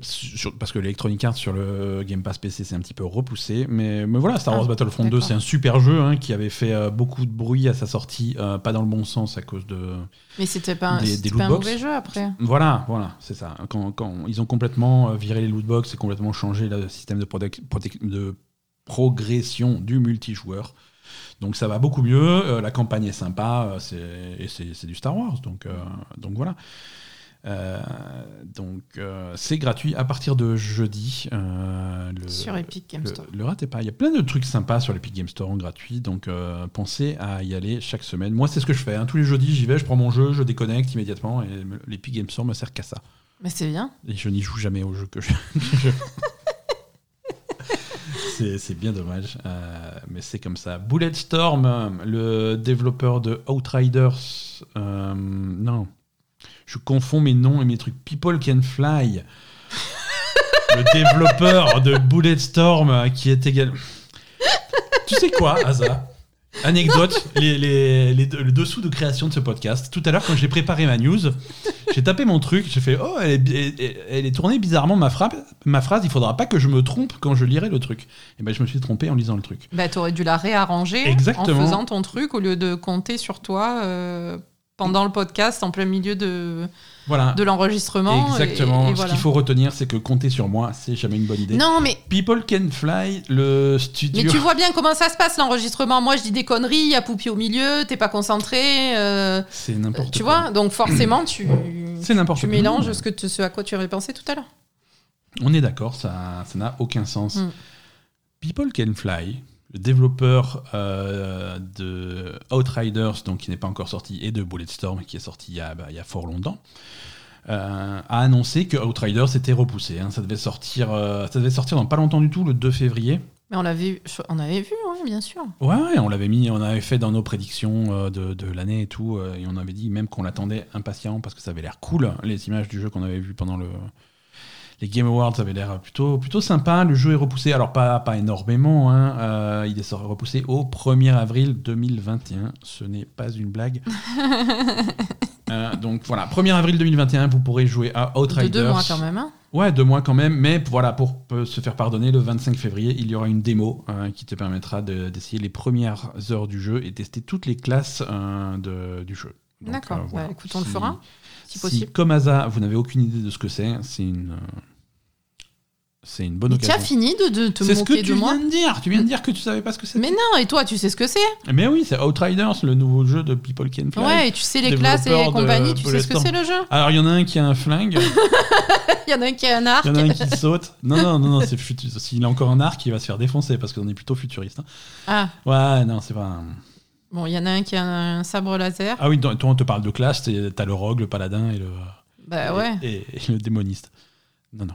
sur- parce que l'Electronic Arts sur le Game Pass PC c'est un petit peu repoussé, mais, mais voilà, Star Ah, Wars Battlefront 2 d'accord. c'est un super jeu hein, qui avait fait beaucoup de bruit à sa sortie, pas dans le bon sens à cause de. Mais c'était pas, un- des- c'était des pas un mauvais jeu après. Voilà, voilà, c'est ça. Quand, quand ils ont complètement viré les lootbox et complètement changé le système de progression du multijoueur. Donc ça va beaucoup mieux, euh, la campagne est sympa, euh, c'est- et c'est c'est du Star Wars, donc, euh, donc voilà. Donc c'est gratuit à partir de jeudi. le, Sur Epic Game Store. le ratez pas. Il y a plein de trucs sympas sur l'Epic Game Store en gratuit, donc pensez à y aller chaque semaine. Moi c'est ce que je fais. hein. Tous les jeudis j'y vais, je prends mon jeu, je déconnecte immédiatement et l'Epic Game Store me sert qu'à ça. Mais c'est bien. Et je n'y joue jamais au jeu que je. C'est bien dommage, euh, mais c'est comme ça. Bulletstorm, le développeur de Outriders. euh, non, je confonds mes noms et mes trucs. People Can Fly. le développeur de Bulletstorm euh, qui est également. Tu sais quoi, Asa? Anecdote, les, les- les- le dessous de création de ce podcast. Tout à l'heure, quand j'ai préparé ma news, j'ai tapé mon truc, j'ai fait Oh, elle est, elle- elle est tournée bizarrement ma, frappe, ma phrase, il faudra pas que je me trompe quand je lirai le truc. Et ben je me suis trompé en lisant le truc. Bah, t'aurais dû la réarranger Exactement. en faisant ton truc au lieu de compter sur toi euh, pendant le podcast en plein milieu de, Voilà. de l'enregistrement. Exactement. et- et Ce qu'il faut retenir, c'est que compter sur moi, c'est jamais une bonne idée. Non, mais, People Can Fly, le studio. mais tu vois bien comment ça se passe l'enregistrement. Moi, je dis des conneries, il y a Poupi au milieu, t'es pas concentré. euh, C'est n'importe tu quoi. vois, donc forcément, tu, C'est n'importe tu quoi. mélanges ce, que tu- ce à quoi tu avais pensé tout à l'heure. On est d'accord, ça ça n'a aucun sens. Mm. People Can Fly, le développeur euh, de Outriders, donc qui n'est pas encore sorti, et de Bulletstorm, qui est sorti il y a, bah, il y a fort longtemps, euh, a annoncé que Outriders était repoussé. hein. Ça, devait sortir, euh, ça devait sortir dans pas longtemps du tout, le 2 février. Mais on l'avait, on avait vu, oui, bien sûr. Ouais, ouais, on l'avait mis, on avait fait dans nos prédictions de, de l'année et tout, et on avait dit même qu'on l'attendait impatient parce que ça avait l'air cool. Les images du jeu qu'on avait vues pendant le, les Game Awards avaient l'air plutôt, plutôt sympa. Le jeu est repoussé, alors pas, pas énormément, hein, euh, il est repoussé au 1er avril 2021. Ce n'est pas une blague. Euh, donc voilà, 1er avril 2021, vous pourrez jouer à De Outriders. deux mois quand même. Hein. Ouais, deux mois quand même, mais voilà, pour se faire pardonner, le 25 février, il y aura une démo euh, qui te permettra de- d'essayer les premières heures du jeu et tester toutes les classes euh, de- du jeu. D'accord. euh, voilà. Bah, écoute, on le Si- fera, si Si, possible. comme hasard, vous n'avez aucune idée de ce que c'est, c'est une, c'est une bonne Mais tu as occasion. fini de, de te C'est ce que moquer tu de moi viens de dire. Tu viens de dire que tu savais pas ce que c'était. Mais non, et toi, tu sais ce que c'est Mais oui, c'est Outriders, le nouveau jeu de People Can Fly. Ouais, et tu sais les classes et développeur de compagnie, tu sais ce que c'est le jeu Alors il y en a un qui a un flingue. Il y en a un qui a un arc. Il y en a un qui saute. Non, non, non, non c'est S'il a encore un arc, il va se faire défoncer parce qu'on est plutôt futuriste. hein. Ah, Ouais, non, c'est pas. un- bon, il y en a un qui a un sabre laser. Ah oui, toi, on te parle de classe, t'as le rogue, le paladin et le, Bah ouais. et, et le démoniste. Non, non.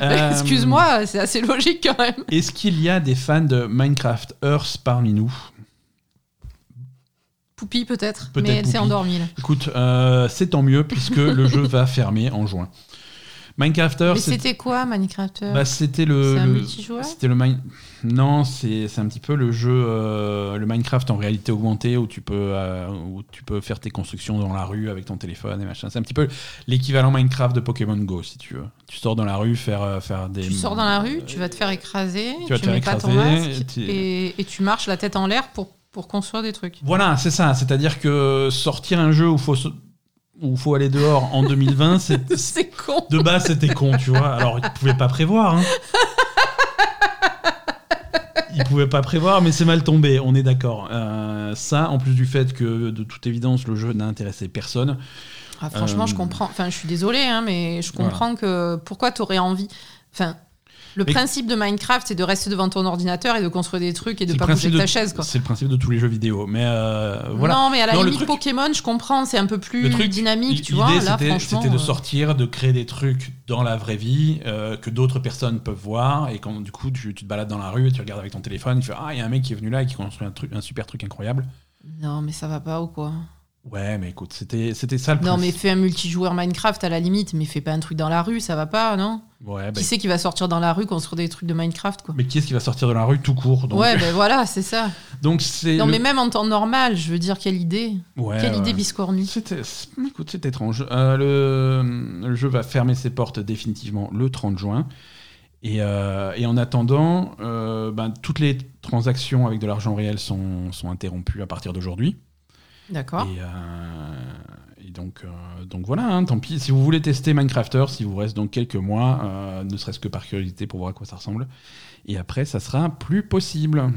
Euh, Excuse-moi, c'est assez logique quand même. Est-ce qu'il y a des fans de Minecraft Earth parmi nous Poupie peut-être, mais elle s'est là. Écoute, euh, c'est tant mieux puisque le jeu va fermer en juin. Minecraft Earth, Mais c'était quoi Minecraft bah, c'était le. C'est un le- multijoueur C'était le Mine- Non, c'est un petit peu le jeu, euh, le Minecraft en réalité augmentée où tu peux euh, où tu peux faire tes constructions dans la rue avec ton téléphone et machin. C'est un petit peu l'équivalent Minecraft de Pokémon Go si tu veux. Tu sors dans la rue faire euh, faire des. Tu sors dans la rue, tu vas te faire écraser, Tu vas te faire mets pas ton écraser, masque et tu- et, tu marches la tête en l'air pour, pour construire des trucs. Voilà, c'est ça. C'est-à-dire que sortir un jeu où faut se- où faut aller dehors en 2020, c'est C'est con. de base c'était con, tu vois. Alors ils pouvaient pas prévoir. Hein. Ils pouvaient pas prévoir, mais c'est mal tombé. On est d'accord. Euh, ça, en plus du fait que de toute évidence le jeu n'a intéressé personne. Ah, franchement, Euh, je comprends. Enfin, je suis désolée, hein, mais je Voilà. comprends que pourquoi tu aurais envie. Enfin, le Mais- principe de Minecraft, c'est de rester devant ton ordinateur et de construire des trucs et de pas bouger de ta chaise. C'est le principe de tous les jeux vidéo. Mais euh, voilà. Non, mais à la Non, limite, truc- Pokémon, je comprends, c'est un peu plus Le truc, dynamique, tu vois. C'était de euh, sortir, de créer des trucs dans la vraie vie euh, que d'autres personnes peuvent voir. Et quand du coup tu, tu te balades dans la rue et tu regardes avec ton téléphone, tu fais ah il y a un mec qui est venu là et qui construit un truc, un super truc incroyable. Non, mais ça va pas ou quoi? Ouais, mais écoute, c'était c'était ça le Non, mais fais un multijoueur Minecraft à la limite, mais fais pas un truc dans la rue, ça va pas, non? Ouais, bah, Qui c'est qui va sortir dans la rue construire des trucs de Minecraft, quoi? Mais qui est-ce qui va sortir de la rue tout court donc, Ouais, ben voilà, c'est ça. donc c'est Non, le- mais même en temps normal, je veux dire, quelle idée Ouais, Quelle ouais. idée biscornue C'était, écoute, c'est étrange. Euh, le, le jeu va fermer ses portes définitivement le 30 juin. Et, euh, et en attendant, euh, ben, toutes les transactions avec de l'argent réel sont, sont interrompues à partir d'aujourd'hui. D'accord. Et, euh, et donc, euh, donc voilà, hein, tant pis. Si vous voulez tester Minecrafter, il vous reste donc quelques mois, euh, ne serait-ce que par curiosité pour voir à quoi ça ressemble. Et après, ça sera plus possible.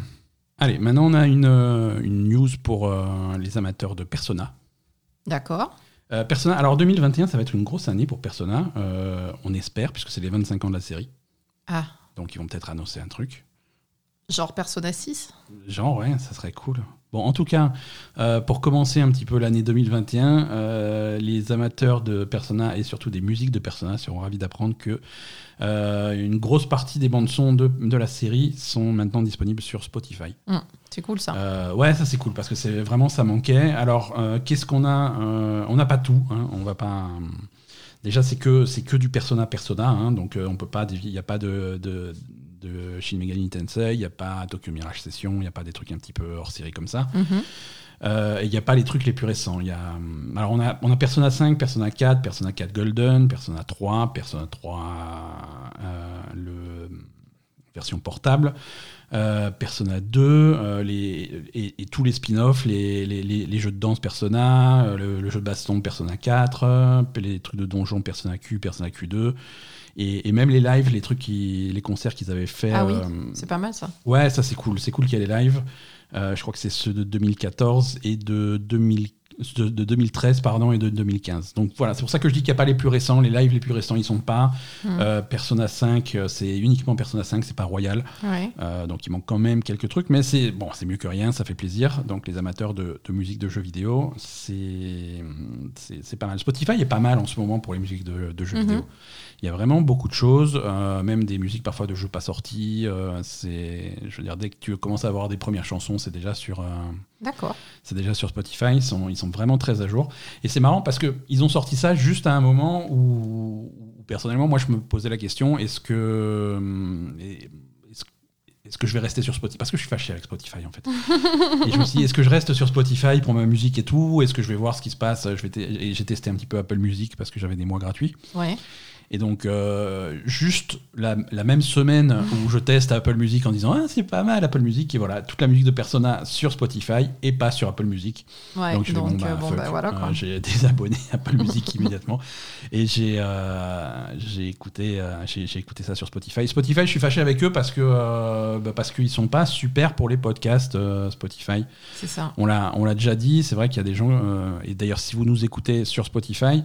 Allez, maintenant on a une, une news pour les amateurs de Persona. D'accord. Persona, alors 2021, ça va être une grosse année pour Persona, on espère, puisque c'est les 25 ans de la série. Ah, Donc ils vont peut-être annoncer un truc. Genre Persona 6 Genre, ouais, ça serait cool. Bon, en tout cas, euh, pour commencer un petit peu l'année 2021, euh, les amateurs de Persona et surtout des musiques de Persona seront ravis d'apprendre que euh, une grosse partie des bandes son de, de la série sont maintenant disponibles sur Spotify. C'est cool ça. Ouais, ça c'est cool parce que c'est vraiment ça manquait. Alors, qu'est-ce qu'on a On n'a pas tout. hein, on va pas. Déjà, c'est que c'est que du Persona Persona, hein, donc euh, on peut pas. Il n'y a pas de, de, de Shin Megami Tensei, il n'y a pas Tokyo Mirage Session, il n'y a pas des trucs un petit peu hors série comme ça. Mhm. Euh, et il n'y a pas les trucs les plus récents. Il y a, hum, alors on a, on a Persona 5, Persona 4, Persona 4 Golden, Persona 3, Persona 3, euh, le version portable, euh, Persona 2, euh, les, et, et tous les spin-offs, les, les, les- jeux de danse Persona, euh, le, le jeu de baston Persona 4, euh, les trucs de donjon Persona Q, Persona Q2. Et, et même les lives, les trucs, qui, les concerts qu'ils avaient fait. Ah oui, euh, C'est pas mal ça. Ouais, ça c'est cool. C'est cool qu'il y ait les lives. Euh, je crois que c'est ceux de 2014 et de 2000 de, de 2013 pardon, et de 2015. Donc voilà, c'est pour ça que je dis qu'il n'y a pas les plus récents, les lives les plus récents, ils sont pas. Mm. Euh, Persona 5, euh, c'est uniquement Persona 5, c'est pas Royal. Ouais. Euh, donc il manque quand même quelques trucs, mais c'est bon, c'est mieux que rien, ça fait plaisir. Donc les amateurs de, de musique de jeux vidéo, c'est c'est pas mal. Spotify est pas mal en ce moment pour les musiques de, de jeux Mhm. vidéo. Il y a vraiment beaucoup de choses, euh, même des musiques parfois de jeux pas sortis. euh, c'est, je veux dire, dès que tu commences à avoir des premières chansons, c'est déjà sur, euh, D'accord. c'est déjà sur Spotify. Ils sont, ils sont vraiment très à jour. Et c'est marrant parce que ils ont sorti ça juste à un moment où, où, personnellement, moi, je me posais la question est-ce que hum, et- est-ce que je vais rester sur Spotify? Parce que je suis fâché avec Spotify en fait. et je me suis dit, est-ce que je reste sur Spotify pour ma musique et tout? Est-ce que je vais voir ce qui se passe? Je vais Et j'ai testé un petit peu Apple Music parce que j'avais des mois gratuits. Ouais. Et donc, euh, juste la, la même semaine où je teste Apple Music en disant Ah, c'est pas mal Apple Music, et voilà, toute la musique de Persona sur Spotify et pas sur Apple Music. Ouais. donc, je Donc, bon, bah, euh, bon, bah, voilà. Euh, j'ai désabonné Apple Music immédiatement. Et j'ai euh, j'ai écouté, j'ai écouté ça sur Spotify. Spotify, je suis fâché avec eux parce que bah, parce qu'ils sont pas super pour les podcasts Spotify. C'est ça. On l'a, déjà dit, c'est vrai qu'il y a des gens, et d'ailleurs si vous nous écoutez sur Spotify,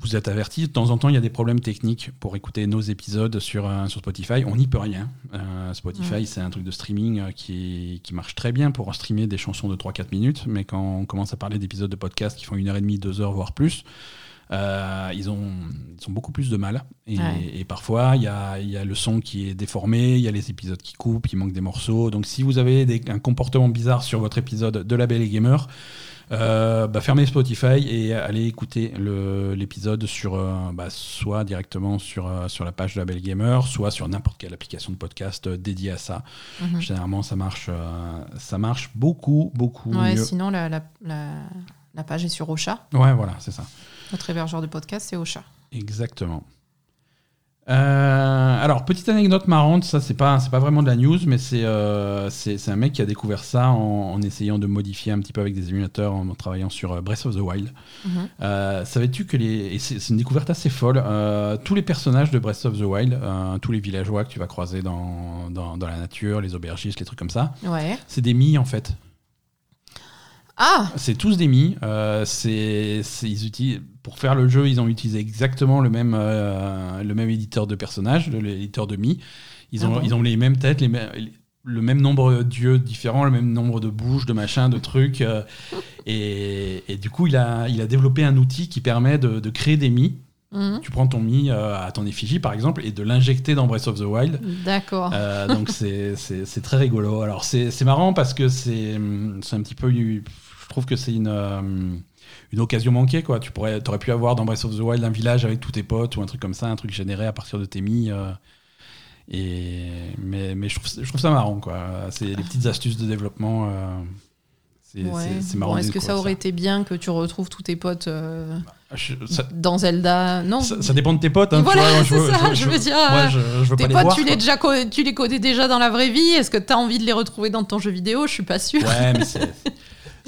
vous êtes avertis, de temps en temps il y a des problèmes techniques pour écouter nos épisodes sur, euh, sur Spotify, on n'y peut rien. Euh, Spotify c'est un truc de streaming euh, qui, qui marche très bien pour streamer des chansons de 3-4 minutes, mais quand on commence à parler d'épisodes de podcast qui font une heure et demie, deux heures, voire plus, ils, ont, ils ont beaucoup plus de mal. Et, Ouais. et parfois, il y a, y a le son qui est déformé, il y a les épisodes qui coupent, il manque des morceaux. Donc, si vous avez des- un comportement bizarre sur votre épisode de La Belle et Gamer, euh, bah, fermez Spotify et allez écouter l'épisode sur euh, bah, soit directement sur, euh, sur la page de La Belle Gamer, soit sur n'importe quelle application de podcast dédiée à ça. Mhm. Généralement, ça marche, ça marche beaucoup, beaucoup Ouais, mieux. sinon, la, la, la, la page est sur Ocha. Ouais, voilà, c'est ça. Notre hébergeur de podcast, c'est Ocha. Exactement. Euh, alors, petite anecdote marrante, ça c'est pas, c'est pas vraiment de la news, mais c'est euh, c'est c'est un mec qui a découvert ça en, en essayant de modifier un petit peu avec des émulateurs, en travaillant sur euh, Breath of the Wild. Mhm. Euh, Savais-tu que les. et C'est c'est une découverte assez folle. tous les personnages de Breath of the Wild, tous les villageois que tu vas croiser dans, dans, dans la nature, les aubergistes, les trucs comme ça, Ouais. c'est des Mii en fait. Ah C'est tous des c'est, c'est- ils utilisent, pour faire le jeu, ils ont utilisé exactement le même, euh, le même éditeur de personnages, l'éditeur de Mii. Ils ont, Ah bon ils ont les mêmes têtes, les mêmes- le même nombre d'yeux différents, le même nombre de bouches, de machins, de trucs. euh, et, et du coup, il a, il a développé un outil qui permet de, de créer des Mii. Mhm. Tu prends ton Mii euh, à ton effigie, par exemple, et de l'injecter dans Breath of the Wild. D'accord. Euh, donc c'est- très rigolo. Alors c'est marrant parce que c'est hum, c'est un petit peu. Je trouve que c'est une, euh, une occasion manquée. Quoi. Tu pourrais, aurais pu avoir dans Breath of the Wild un village avec tous tes potes ou un truc comme ça, un truc généré à partir de tes mi. euh, et, mais mais je, trouve, je trouve ça marrant. quoi. C'est les petites astuces de développement. euh, c'est Ouais. marrant. Bon, Est-ce que ça aurait été bien que tu retrouves tous tes potes euh, Je- ça, dans Zelda? Non. ça- ça dépend de tes potes. hein, voilà, c'est ça, je veux dire, Tes potes, voir, tu, les déjà tu les connais déjà dans la vraie vie. Est-ce que tu as envie de les retrouver dans ton jeu vidéo? Je suis pas sûre. Ouais, mais c'est.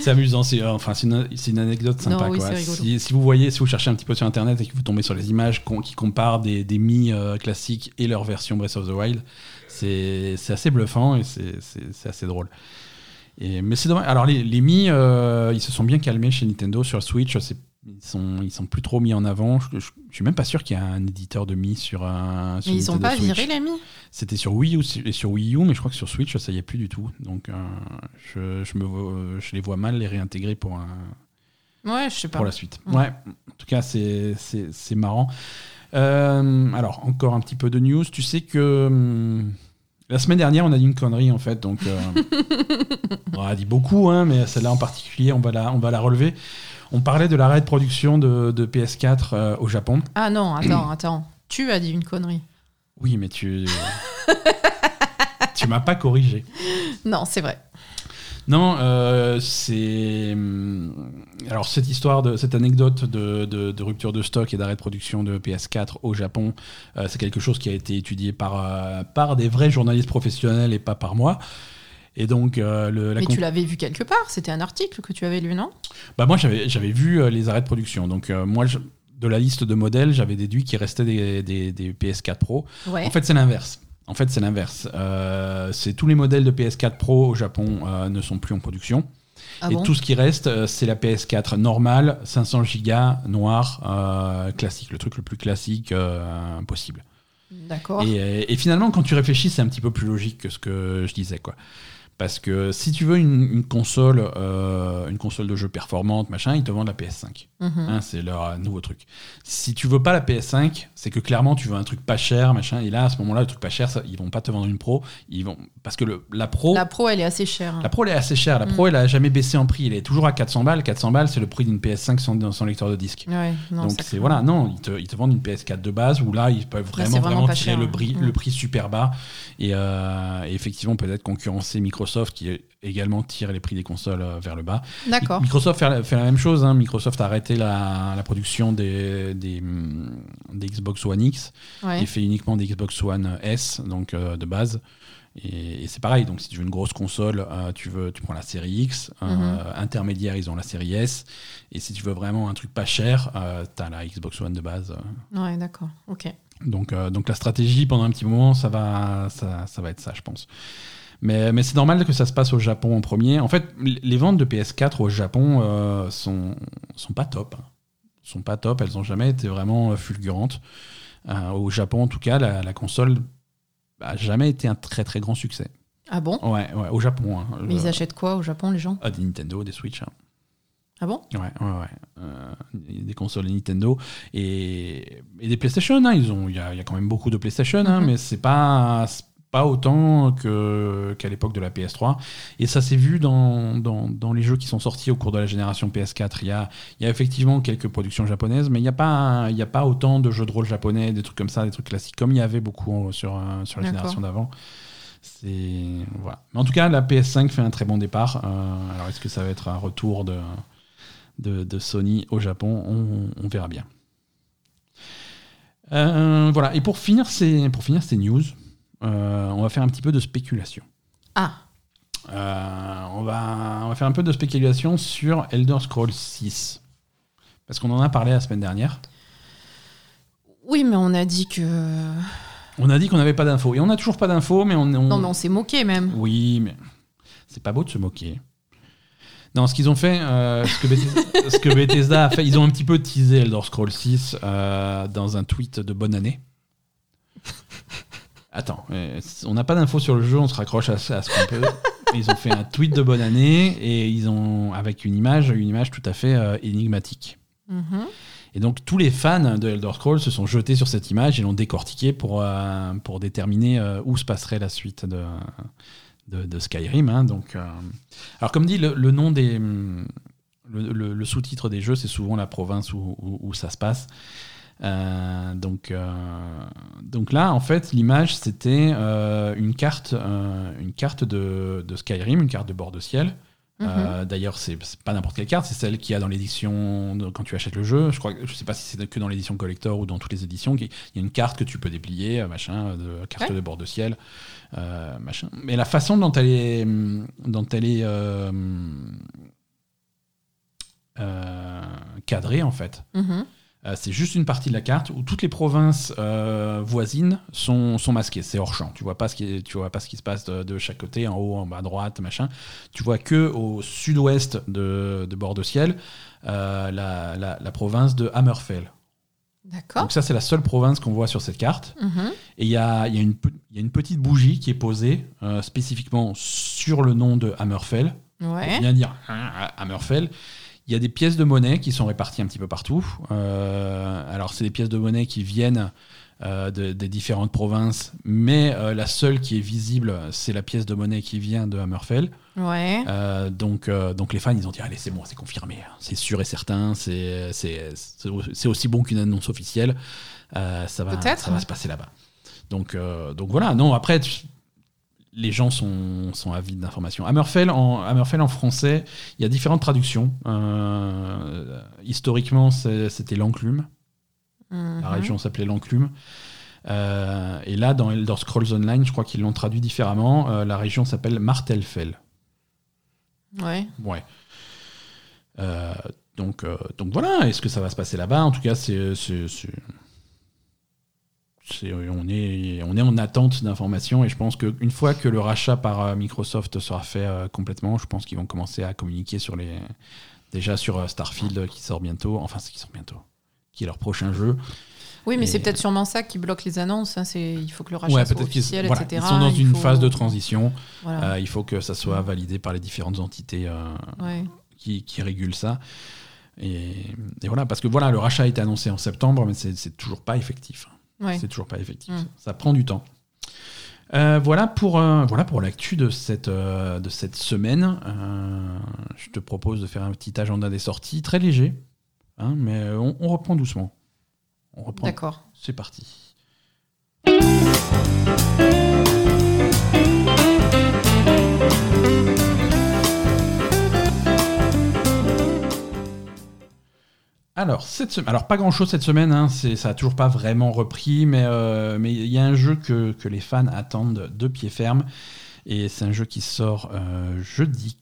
C'est amusant, c'est enfin c'est une, une anecdote sympa. Non, oui, quoi. c'est rigolo. Si, si vous voyez, si vous cherchez un petit peu sur internet et que vous tombez sur les images qui comparent des, des Mi euh, classiques et leur version Breath of the Wild, c'est assez bluffant et c'est assez drôle. Et, mais c'est dommage. Alors les, les Mi, euh, ils se sont bien calmés chez Nintendo sur Switch. c'est- Ils sont, ils sont plus trop mis en avant. Je, je- je suis même pas sûr qu'il y a un éditeur de Mi sur un. sur Mais ils ont pas Switch. viré l'ami C'était sur Wii U et sur Wii U, mais je crois que sur Switch, ça y est plus du tout. Donc, euh, je, je me vois- je les vois mal les réintégrer pour, un, Ouais, je sais pas. pour la suite. Ouais, en tout cas, c'est c'est- c'est marrant. Euh, alors, encore un petit peu de news. Tu sais que hum, la semaine dernière, on a dit une connerie, en fait. Donc, euh, on a dit beaucoup, hein, mais celle-là en particulier, on va la, on va la relever. On parlait de l'arrêt de production de, de PS4 euh, au Japon. Ah non, attends, attends. Tu as dit une connerie. Oui, mais tu. tu m'as pas corrigé. Non, c'est vrai. Non, euh, c'est. Alors, cette histoire, de, cette anecdote de, de- de rupture de stock et d'arrêt de production de PS4 au Japon, euh, c'est quelque chose qui a été étudié par, euh, par des vrais journalistes professionnels et pas par moi. Et donc, euh, le, la Mais tu l'avais vu quelque part. C'était un article que tu avais lu, non? Bah, moi, j'avais j'avais vu euh, les arrêts de production. Donc, euh, moi, je- de la liste de modèles, j'avais déduit qu'il restait des, des- des PS4 Pro. Ouais. En fait, c'est l'inverse. En fait, c'est l'inverse. Euh, c'est tous les modèles de PS4 Pro au Japon euh, ne sont plus en production. Ah et bon? tout ce qui reste, euh, c'est la PS4 normale, 500 Go, noir, euh, classique, le truc le plus classique euh, possible. D'accord. Et, euh, et finalement, quand tu réfléchis, c'est un petit peu plus logique que ce que je disais, quoi. Parce que si tu veux une, une console, euh, une console de jeu performante, machin, ils te vendent la PS5. Mhm. Hein, c'est leur euh, nouveau truc. Si tu veux pas la PS5, c'est que clairement tu veux un truc pas cher, machin. Et là, à ce moment-là, le truc pas cher, ça, ils vont pas te vendre une pro. Ils vont parce que le, la pro, La pro, elle est assez chère. hein. la pro, elle est assez chère. La pro, elle a jamais baissé en prix. Elle est toujours à 400 balles. 400 balles, c'est le prix d'une PS5 sans, sans lecteur de disque. Ouais, non, Donc c'est voilà, non, ils te, ils te vendent une PS4 de base où là ils peuvent vraiment vraiment tirer cher, le, ouais. prix, Mm. le prix super bas et, euh, et effectivement peut-être concurrencer Microsoft qui également tire les prix des consoles euh, vers le bas. D'accord. Mi- Microsoft fait la, fait la même chose. hein. Microsoft a arrêté la, la production des, des, des Xbox One X Ouais. et fait uniquement des Xbox One S, donc euh, de base. Et, et c'est pareil, donc si tu veux une grosse console, euh, tu, veux, tu prends la série X. euh, Mhm. intermédiaire, ils ont la série S. Et si tu veux vraiment un truc pas cher, euh, t'as la Xbox One de base. Ouais, d'accord. Ok. Donc, donc la stratégie, pendant un petit moment, ça va, ça, ça va être ça, je pense. Mais, mais c'est normal que ça se passe au Japon en premier. En fait, les ventes de PS4 au Japon euh, sont, sont pas top. hein. Sont pas top, elles ont jamais été vraiment euh, fulgurantes. Euh, au Japon, en tout cas, la, la console a jamais été un très très grand succès. Ah bon? Ouais, ouais, au Japon. hein. Mais ils achètent quoi au Japon, les gens? Ah, des Nintendo, des Switch. hein. Ah bon? Ouais, ouais, ouais. Euh, des consoles Nintendo et, et des PlayStation. hein. Ils ont, il y a, il y a quand même beaucoup de PlayStation, hein, Mhm. mais c'est pas, pas autant que qu'à l'époque de la PS3. Et ça s'est vu dans, dans, dans les jeux qui sont sortis au cours de la génération PS4. Il y a, il y a effectivement quelques productions japonaises, mais il n'y a pas, il y a pas autant de jeux de rôle japonais, des trucs comme ça, des trucs classiques, comme il y avait beaucoup sur euh, sur la génération d'avant. C'est voilà. Mais en tout cas, la PS5 fait un très bon départ. Euh, alors, est-ce que ça va être un retour de de, de Sony au Japon, on, on verra bien. Euh, voilà, et pour finir ces, pour finir ces news, euh, on va faire un petit peu de spéculation. Ah, Euh, on, va, on va faire un peu de spéculation sur Elder Scrolls 6. Parce qu'on en a parlé la semaine dernière. oui, mais on a dit que. On a dit qu'on n'avait pas d'infos. Et on n'a toujours pas d'infos, mais on, on- Non, mais on s'est moqué même. Oui, mais c'est pas beau de se moquer. Non, ce qu'ils ont fait, euh, ce, que Bethesda, ce que Bethesda a fait, ils ont un petit peu teasé Elder Scrolls 6 euh, dans un tweet de bonne année. Attends, euh, on n'a pas d'infos sur le jeu, on se raccroche à, à ce qu'on peut. Ils ont fait un tweet de bonne année et ils ont avec une image, une image tout à fait euh, énigmatique. Mhm. Et donc tous les fans de Elder Scrolls se sont jetés sur cette image et l'ont décortiquée pour, euh, pour déterminer où se passerait la suite de, de, de Skyrim. hein. donc, alors comme dit, le, le nom des... Le, le- le sous-titre des jeux, c'est souvent la province où, où- où ça se passe. Euh, donc, euh, donc là, en fait, l'image, c'était euh, une carte, une carte de, de Skyrim, une carte de bord de ciel. Mhm. D'ailleurs, c'est pas n'importe quelle carte, c'est celle qu'il y a dans l'édition quand tu achètes le jeu. Je crois, je sais pas si c'est que dans l'édition collector ou dans toutes les éditions. Il y a une carte que tu peux déplier, machin, de carte Ouais. de bord de ciel, machin. Mais la façon dont elle est, dont elle est cadrée en fait, Mhm. C'est juste une partie de la carte où toutes les provinces euh, voisines sont, sont masquées. C'est hors champ. Tu vois pas ce qui, est- tu vois pas ce qui se passe de, de chaque côté, en haut, en bas, à droite, machin. Tu vois que au sud-ouest de, de bord de ciel euh, la, la- la province de Hammerfell. D'accord. Donc ça, c'est la seule province qu'on voit sur cette carte. Mhm. Et il y a, il y, a une pe- il y a une petite bougie qui est posée euh, spécifiquement sur le nom de Hammerfell pour Ouais. bien dire hein, Hammerfell. Il y a des pièces de monnaie qui sont réparties un petit peu partout. Euh, alors, c'est des pièces de monnaie qui viennent euh, de- des différentes provinces, mais euh, la seule qui est visible, c'est la pièce de monnaie qui vient de Hammerfell. Ouais. Euh, donc, donc les fans, ils ont dit allez, c'est bon, c'est confirmé, hein. c'est sûr et certain, c'est c'est- c'est au- c'est aussi bon qu'une annonce officielle. Ça va, ça va se passer là-bas. Donc, donc voilà. Non, après, les gens sont, sont avides d'informations. Hammerfell en, Hammerfell en français, il y a différentes traductions. Euh, historiquement, c'était l'enclume. Mhm. La région s'appelait l'enclume. Euh, et là, dans Elder Scrolls Online, je crois qu'ils l'ont traduit différemment. Euh, la région s'appelle Martelfell. Ouais. Ouais. Donc, donc voilà, est-ce que ça va se passer là-bas? En tout cas, c'est on, est, on est en attente d'informations et je pense qu'une fois que le rachat par euh, Microsoft sera fait euh, complètement, je pense qu'ils vont commencer à communiquer sur les, déjà sur euh, Starfield qui sort bientôt, enfin qui sort bientôt, qui est leur prochain jeu. Oui, mais c'est peut-être sûrement ça qui bloque les annonces. hein, c'est- Il faut que le rachat Ouais, soit officiel, voilà, etc. ils sont dans Il une faut- phase de transition. Voilà. Euh, il faut que ça soit validé par les différentes entités euh, Ouais. qui, qui régulent ça. Et, et voilà, parce que voilà, le rachat a été annoncé en septembre, mais c'est c'est toujours pas effectif. Ouais. C'est toujours pas effectif. Mm. Ça prend du temps. Euh, voilà pour, euh, voilà pour l'actu de cette, euh, de cette semaine. Je te propose de faire un petit agenda des sorties, très léger, hein, mais on, on reprend doucement. On reprend. D'accord. C'est parti. Alors, cette semaine, alors pas grand chose cette semaine, hein, ça a toujours pas vraiment repris, mais euh, mais il y a un jeu que, que les fans attendent de pied ferme, et c'est un jeu qui sort euh, jeudi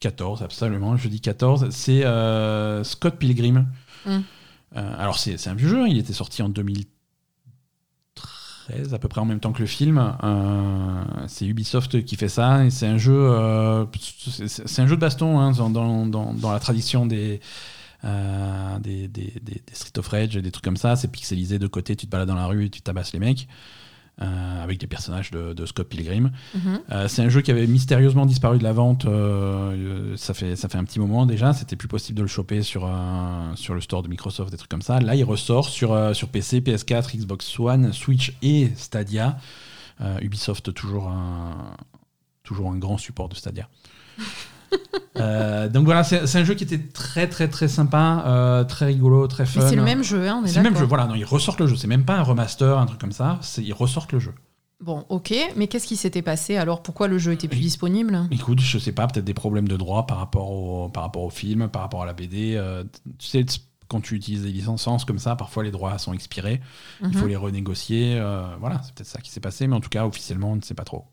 14, absolument, jeudi 14, c'est euh, Scott Pilgrim. Mm. Euh, alors c'est, un vieux jeu, il était sorti en 2013, à peu près en même temps que le film. C'est Ubisoft qui fait ça, et c'est un jeu, c'est, c'est un jeu de baston hein, dans, dans, dans, dans la tradition des, euh, des, des, des- des Street of Rage des trucs comme ça. C'est pixelisé de côté, tu te balades dans la rue et tu tabasses les mecs. euh, avec des personnages de, de Scott Pilgrim. Mhm. Euh, c'est un jeu qui avait mystérieusement disparu de la vente. euh, ça, fait, ça fait un petit moment déjà. C'était plus possible de le choper sur, sur le store de Microsoft, des trucs comme ça. Là, il ressort sur, sur PC, PS4, Xbox One, Switch et Stadia. Ubisoft, toujours un, toujours un grand support de Stadia. Euh, donc voilà, c'est un jeu qui était très très très sympa, euh, très rigolo, très fun. Mais c'est le même jeu, hein, on est C'est le même jeu, voilà, non, ils ressortent le jeu, c'est même pas un remaster, un truc comme ça, ils ressortent le jeu. Bon, ok, mais qu'est-ce qui s'était passé alors? Pourquoi le jeu était plus disponible? Écoute, je sais pas, peut-être des problèmes de droit par rapport au, par rapport au film, par rapport à la BD. euh, tu sais, quand tu utilises des licences comme ça, parfois les droits sont expirés, il faut Mhm. les renégocier. euh, voilà, c'est peut-être ça qui s'est passé, mais en tout cas, officiellement, on ne sait pas trop.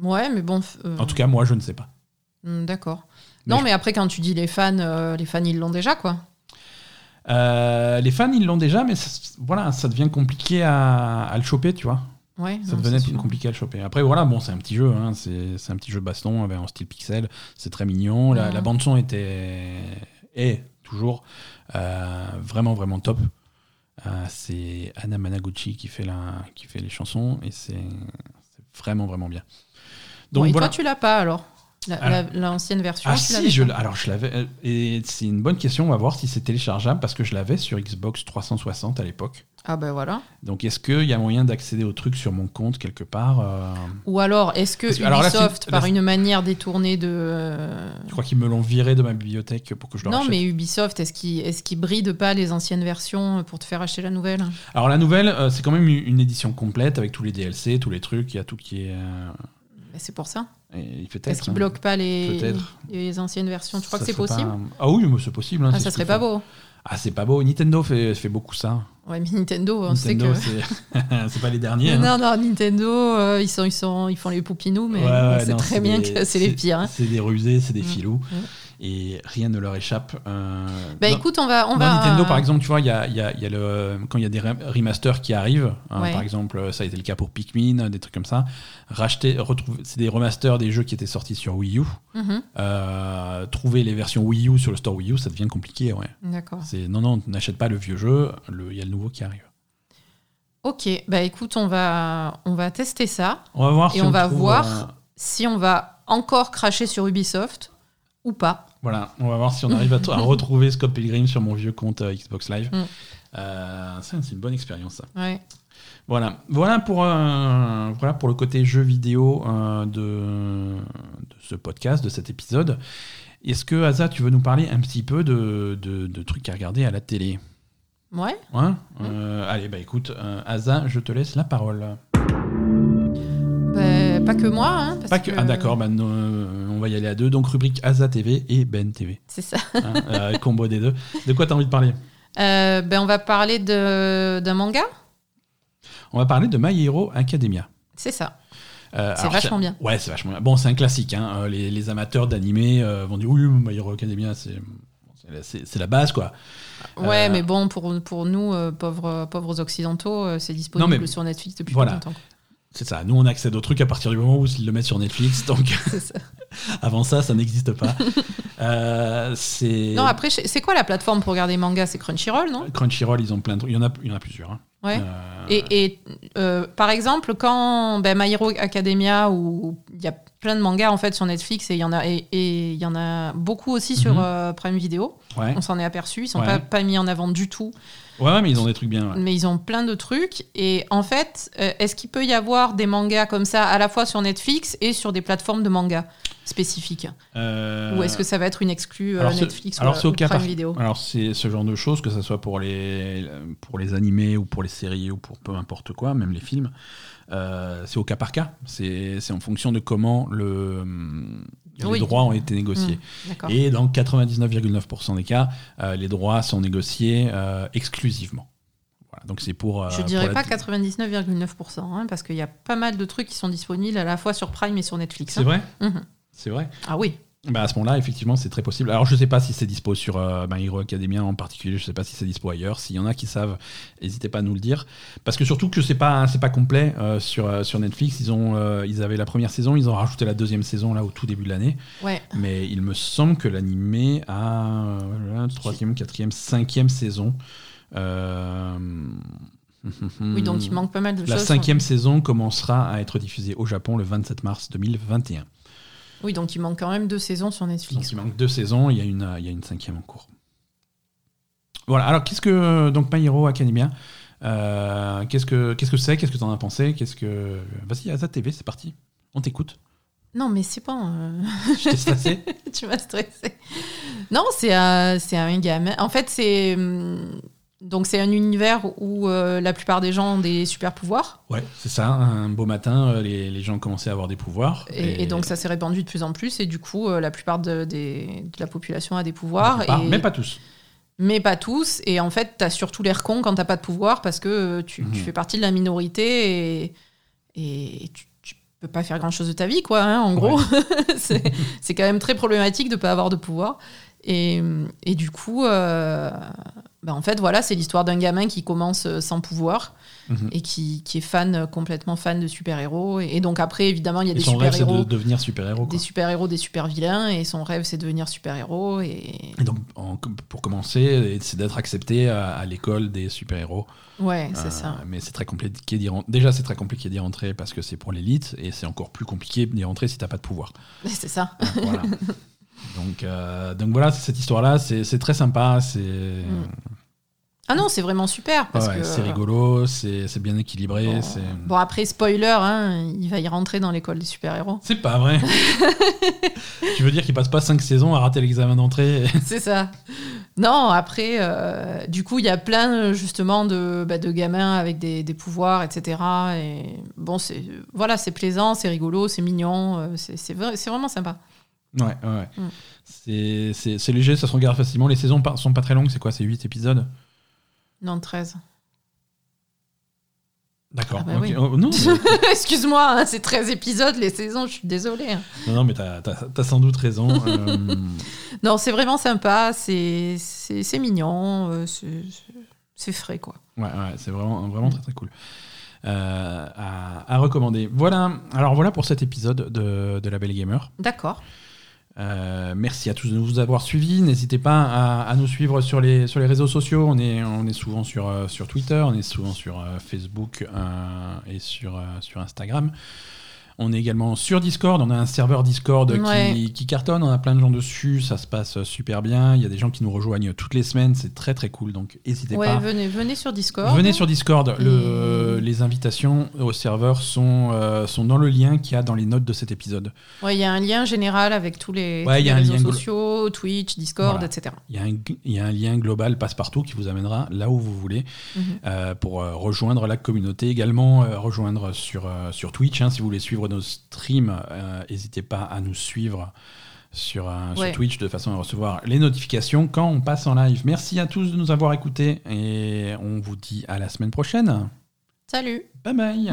Ouais, mais bon. euh, En tout cas, moi, je ne sais pas. Hmm, D'accord. Non, mais après, quand tu dis les fans, euh, les fans, ils l'ont déjà, quoi. Euh, les fans, ils l'ont déjà, mais ça, voilà, ça devient compliqué à, à le choper, tu vois. Ouais, Ça non, devenait compliqué à le choper. Après, voilà, bon, c'est un petit jeu, hein, c'est un petit jeu baston avec en style pixel, c'est très mignon. La, Ouais. la bande son était est toujours euh, vraiment vraiment top. C'est Anna Managuchi qui fait la qui fait les chansons et c'est vraiment vraiment bien. Bon, et voilà. toi, tu l'as pas alors? La- Ah. la- L'ancienne version Ah si, je, alors je l'avais. euh, Et c'est une bonne question. On va voir si c'est téléchargeable parce que je l'avais sur Xbox 360 à l'époque. Ah ben voilà. Donc est-ce qu'il y a moyen d'accéder au truc sur mon compte quelque part euh, Ou alors, est-ce que Parce là, Ubisoft, par là, une manière détournée de... euh, Je crois qu'ils me l'ont viré de ma bibliothèque pour que je le Non, rachète. mais Ubisoft, est-ce qu'ils est qu'ils brident pas les anciennes versions pour te faire acheter la nouvelle? Alors la nouvelle, c'est quand même une une édition complète avec tous les DLC, tous les trucs, il y a tout qui est... Ben, C'est pour ça. et peut-être. Est-ce qu'ils hein. bloquent pas les, anciennes versions Tu crois Ça que c'est possible pas- Ah oui, mais c'est possible. hein, Ah, c'est ça serait pas beau. Ah, c'est pas beau. Nintendo fait, fait beaucoup ça. Ouais, mais Nintendo, on sait Nintendo, que... c'est c'est pas les derniers. hein. Non, non, Nintendo, euh, ils, sont, ils, sont, ils font les poupinous, mais Ouais, on ouais, sait non, très bien que c'est les pires. hein. C'est des rusés, c'est des Mm. filous. Mm. Et rien ne leur échappe. euh, Bah dans- écoute, on va... On Dans va Nintendo, par exemple, tu vois, il y a, y a- y a le, quand il y a des rem- remasters qui arrivent, hein, Ouais. par exemple, ça a été le cas pour Pikmin, des trucs comme ça, racheter, retrouver, c'est des remasters des jeux qui étaient sortis sur Wii U. Mhm, Euh, trouver les versions Wii U sur le store Wii U, ça devient compliqué, ouais. D'accord. Non, non, n'achète pas le vieux jeu, il y a le nouveau qui arrive. Ok, bah écoute, on va, on va tester ça. On va voir Et si on va voir. euh, Si on va encore cracher sur Ubisoft ou pas. voilà, on va voir si on arrive à, à retrouver Scott Pilgrim sur mon vieux compte euh, Xbox Live. Mm. Euh, ça, c'est une bonne expérience, ça. Ouais. Voilà, voilà pour, euh, voilà pour le côté jeu vidéo de, de ce podcast, de cet épisode. Est-ce que, Asa, tu veux nous parler un petit peu de, de- de trucs à regarder à la télé? Ouais. Ouais Euh, Allez, bah écoute, Asa, je te laisse la parole. Bah, pas que moi, hein, parce Pas que, Ah d'accord, bah, non, on va y aller à deux. Donc rubrique Asa TV et Ben TV. C'est ça. Hein, euh, combo des deux. De quoi tu as envie de parler? Euh, ben, on va parler de- d'un manga. On va parler de My Hero Academia. C'est ça. Euh, C'est vachement bien. Ouais, c'est vachement bien. Bon, c'est un classique. hein. Les, les amateurs d'animé vont dire oui, My Hero Academia, c'est la base, quoi. Ouais, Euh, mais bon, pour, pour nous, euh, pauvres, pauvres occidentaux, euh, c'est disponible Non, mais- sur Netflix depuis Voilà. longtemps. C'est ça. Nous, on accède au truc à partir du moment où ils le mettent sur Netflix. Donc, ça. avant ça, ça n'existe pas. Euh. Non, après, c'est quoi la plateforme pour regarder manga? C'est Crunchyroll, non? Crunchyroll, ils ont plein de trucs. Il y en a, il y en a plusieurs. hein. Ouais. Euh, Et, et, euh, par exemple, quand ben, My Hero Academia, où il y a plein de mangas en fait sur Netflix et il y en a et il y en a beaucoup aussi sur Mhm. Prime Video. ouais. On s'en est aperçu, ils sont Ouais. pas, pas mis en avant du tout, ouais, mais ils ont des trucs bien. ouais. mais ils ont plein de trucs. Et en fait, euh, est-ce qu'il peut y avoir des mangas comme ça à la fois sur Netflix et sur des plateformes de mangas spécifiques Euh, Ou est-ce que ça va être une exclue euh, alors, Netflix alors, ou, c'est au ou cas Prime par- Video Alors c'est ce genre de choses, que ce soit pour les, pour les animés ou pour les séries ou pour peu importe quoi, même les films, euh, c'est au cas par cas. C'est c'est en fonction de comment le, les Oui. droits ont été négociés. D'accord. Et dans 99,9% des cas, euh, les droits sont négociés euh, exclusivement. Voilà, donc c'est pour. euh, Je dirais pas 99,9%, hein, parce qu'il y a pas mal de trucs qui sont disponibles à la fois sur Prime et sur Netflix. C'est hein. vrai Mhm. C'est vrai Ah oui. Bah à ce moment-là, effectivement, c'est très possible. Alors, je sais pas si c'est dispo sur euh, My Hero Academia en particulier. Je sais pas si c'est dispo ailleurs. S'il y en a qui savent, n'hésitez pas à nous le dire. Parce que surtout que c'est pas c'est pas complet euh, sur euh, sur Netflix. Ils ont ils avaient la première saison, ils ont rajouté la deuxième saison là au tout début de l'année. Ouais. Mais il me semble que l'animé a voilà, troisième, quatrième, cinquième saison. Oui, donc il manque pas mal de La choses. cinquième saison commencera à être diffusée au Japon le 27 mars 2021. Oui, donc il manque quand même deux saisons sur Donc Netflix. il manque deux saisons, il y a une, il y a une cinquième en cours. Voilà, alors qu'est-ce que. Donc My Hero Academia, euh, qu'est-ce que qu'est-ce que c'est Qu'est-ce que t'en as pensé Qu'est-ce que. Vas-y, Azad TV, c'est parti. On t'écoute. Non, mais c'est bon. euh, Je t'ai stressé tu m'as stressé. Non, c'est un, c'est un gamin. En fait, c'est. Donc, c'est un univers où euh, la plupart des gens ont des super pouvoirs. Ouais, c'est ça. Un beau matin, euh, les, les gens commençaient à avoir des pouvoirs. Et, et donc, ça s'est répandu de plus en plus. Et du coup, euh, la plupart de, des- de la population a des pouvoirs. Et- Mais pas tous. mais pas tous. Et en fait, t'as surtout l'air con quand t'as pas de pouvoir parce que tu, tu Mhm. fais partie de la minorité et, et tu, tu peux pas faire grand chose de ta vie, quoi, hein, en gros. c'est c'est quand même très problématique de pas avoir de pouvoir. Et, et du coup, bah, en fait, voilà, c'est l'histoire d'un gamin qui commence euh, sans pouvoir Mhm. et qui, qui est fan, euh, complètement fan de super-héros. Et, et donc après, évidemment, il y a Et des son rêve, c'est super-héros. de devenir super-héros. Des super-héros, des super-vilains, et son rêve, c'est de devenir super-héros. Et Et donc, en- pour commencer, c'est d'être accepté à, à l'école des super-héros. ouais, c'est Euh, ça. Mais c'est très compliqué d'y rentrer. Déjà, c'est très compliqué d'y rentrer parce que c'est pour l'élite, et c'est encore plus compliqué d'y rentrer si t'as pas de pouvoir. C'est ça. voilà. Donc, euh, donc voilà, cette histoire-là, c'est très sympa. C'est Ah non, c'est vraiment super. Parce ouais, que, c'est rigolo, c'est bien équilibré. Bon, bon, après, spoiler, hein, il va y rentrer dans l'école des super-héros. C'est pas vrai. tu veux dire qu'il passe pas 5 saisons à rater l'examen d'entrée c'est ça. Non, après, euh, du coup, il y a plein, justement, de, bah, de gamins avec des, des pouvoirs, etc. Et bon, c'est voilà, c'est plaisant, c'est rigolo, c'est mignon, euh, c'est vraiment sympa. Ouais, ouais. Mm. C'est- léger, ça se regarde facilement. Les saisons sont pas très longues, c'est quoi C'est 8 épisodes Non, 13. D'accord. Ah bah oui. Oh, mais- Excuse-moi, hein, c'est 13 épisodes, les saisons, je suis désolée. hein. non, non, mais t'as as, sans doute raison. euh, Non, c'est vraiment sympa, c'est c'est- c'est mignon, euh, c'est c'est frais, quoi. Ouais, ouais, c'est vraiment, vraiment très très cool. Euh, à, à recommander. Voilà, alors voilà pour cet épisode de, de La Belle Gamer. D'accord. Euh, merci à tous de nous avoir suivis. N'hésitez pas à, nous suivre sur les, sur les réseaux sociaux. On est, on est souvent sur, euh, sur Twitter, on est souvent sur euh, Facebook et sur, sur Instagram. On est également sur Discord. On a un serveur Discord Ouais. qui, qui cartonne. On a plein de gens dessus. Ça se passe super bien. Il y a des gens qui nous rejoignent toutes les semaines. C'est très très cool. Donc n'hésitez Ouais, pas. venez, venez sur Discord. Venez sur Discord. Le- les invitations au serveur sont, euh, sont dans le lien qu'il y a dans les notes de cet épisode. Ouais, il y a un lien général avec tous les, Ouais, tous il y a les un réseaux sociaux, Twitch, Discord, Voilà. etc. Il y, a un, il y a un lien global passe-partout qui vous amènera là où vous voulez Mhm. euh, pour euh, rejoindre la communauté. Également, euh, rejoindre sur, euh, sur Twitch. hein. si vous voulez suivre nos streams. Euh, n'hésitez pas à nous suivre sur, euh, sur, Twitch de façon à recevoir les notifications quand on passe en live. Merci à tous de nous avoir écoutés et on vous dit à la semaine prochaine. Salut. Bye bye.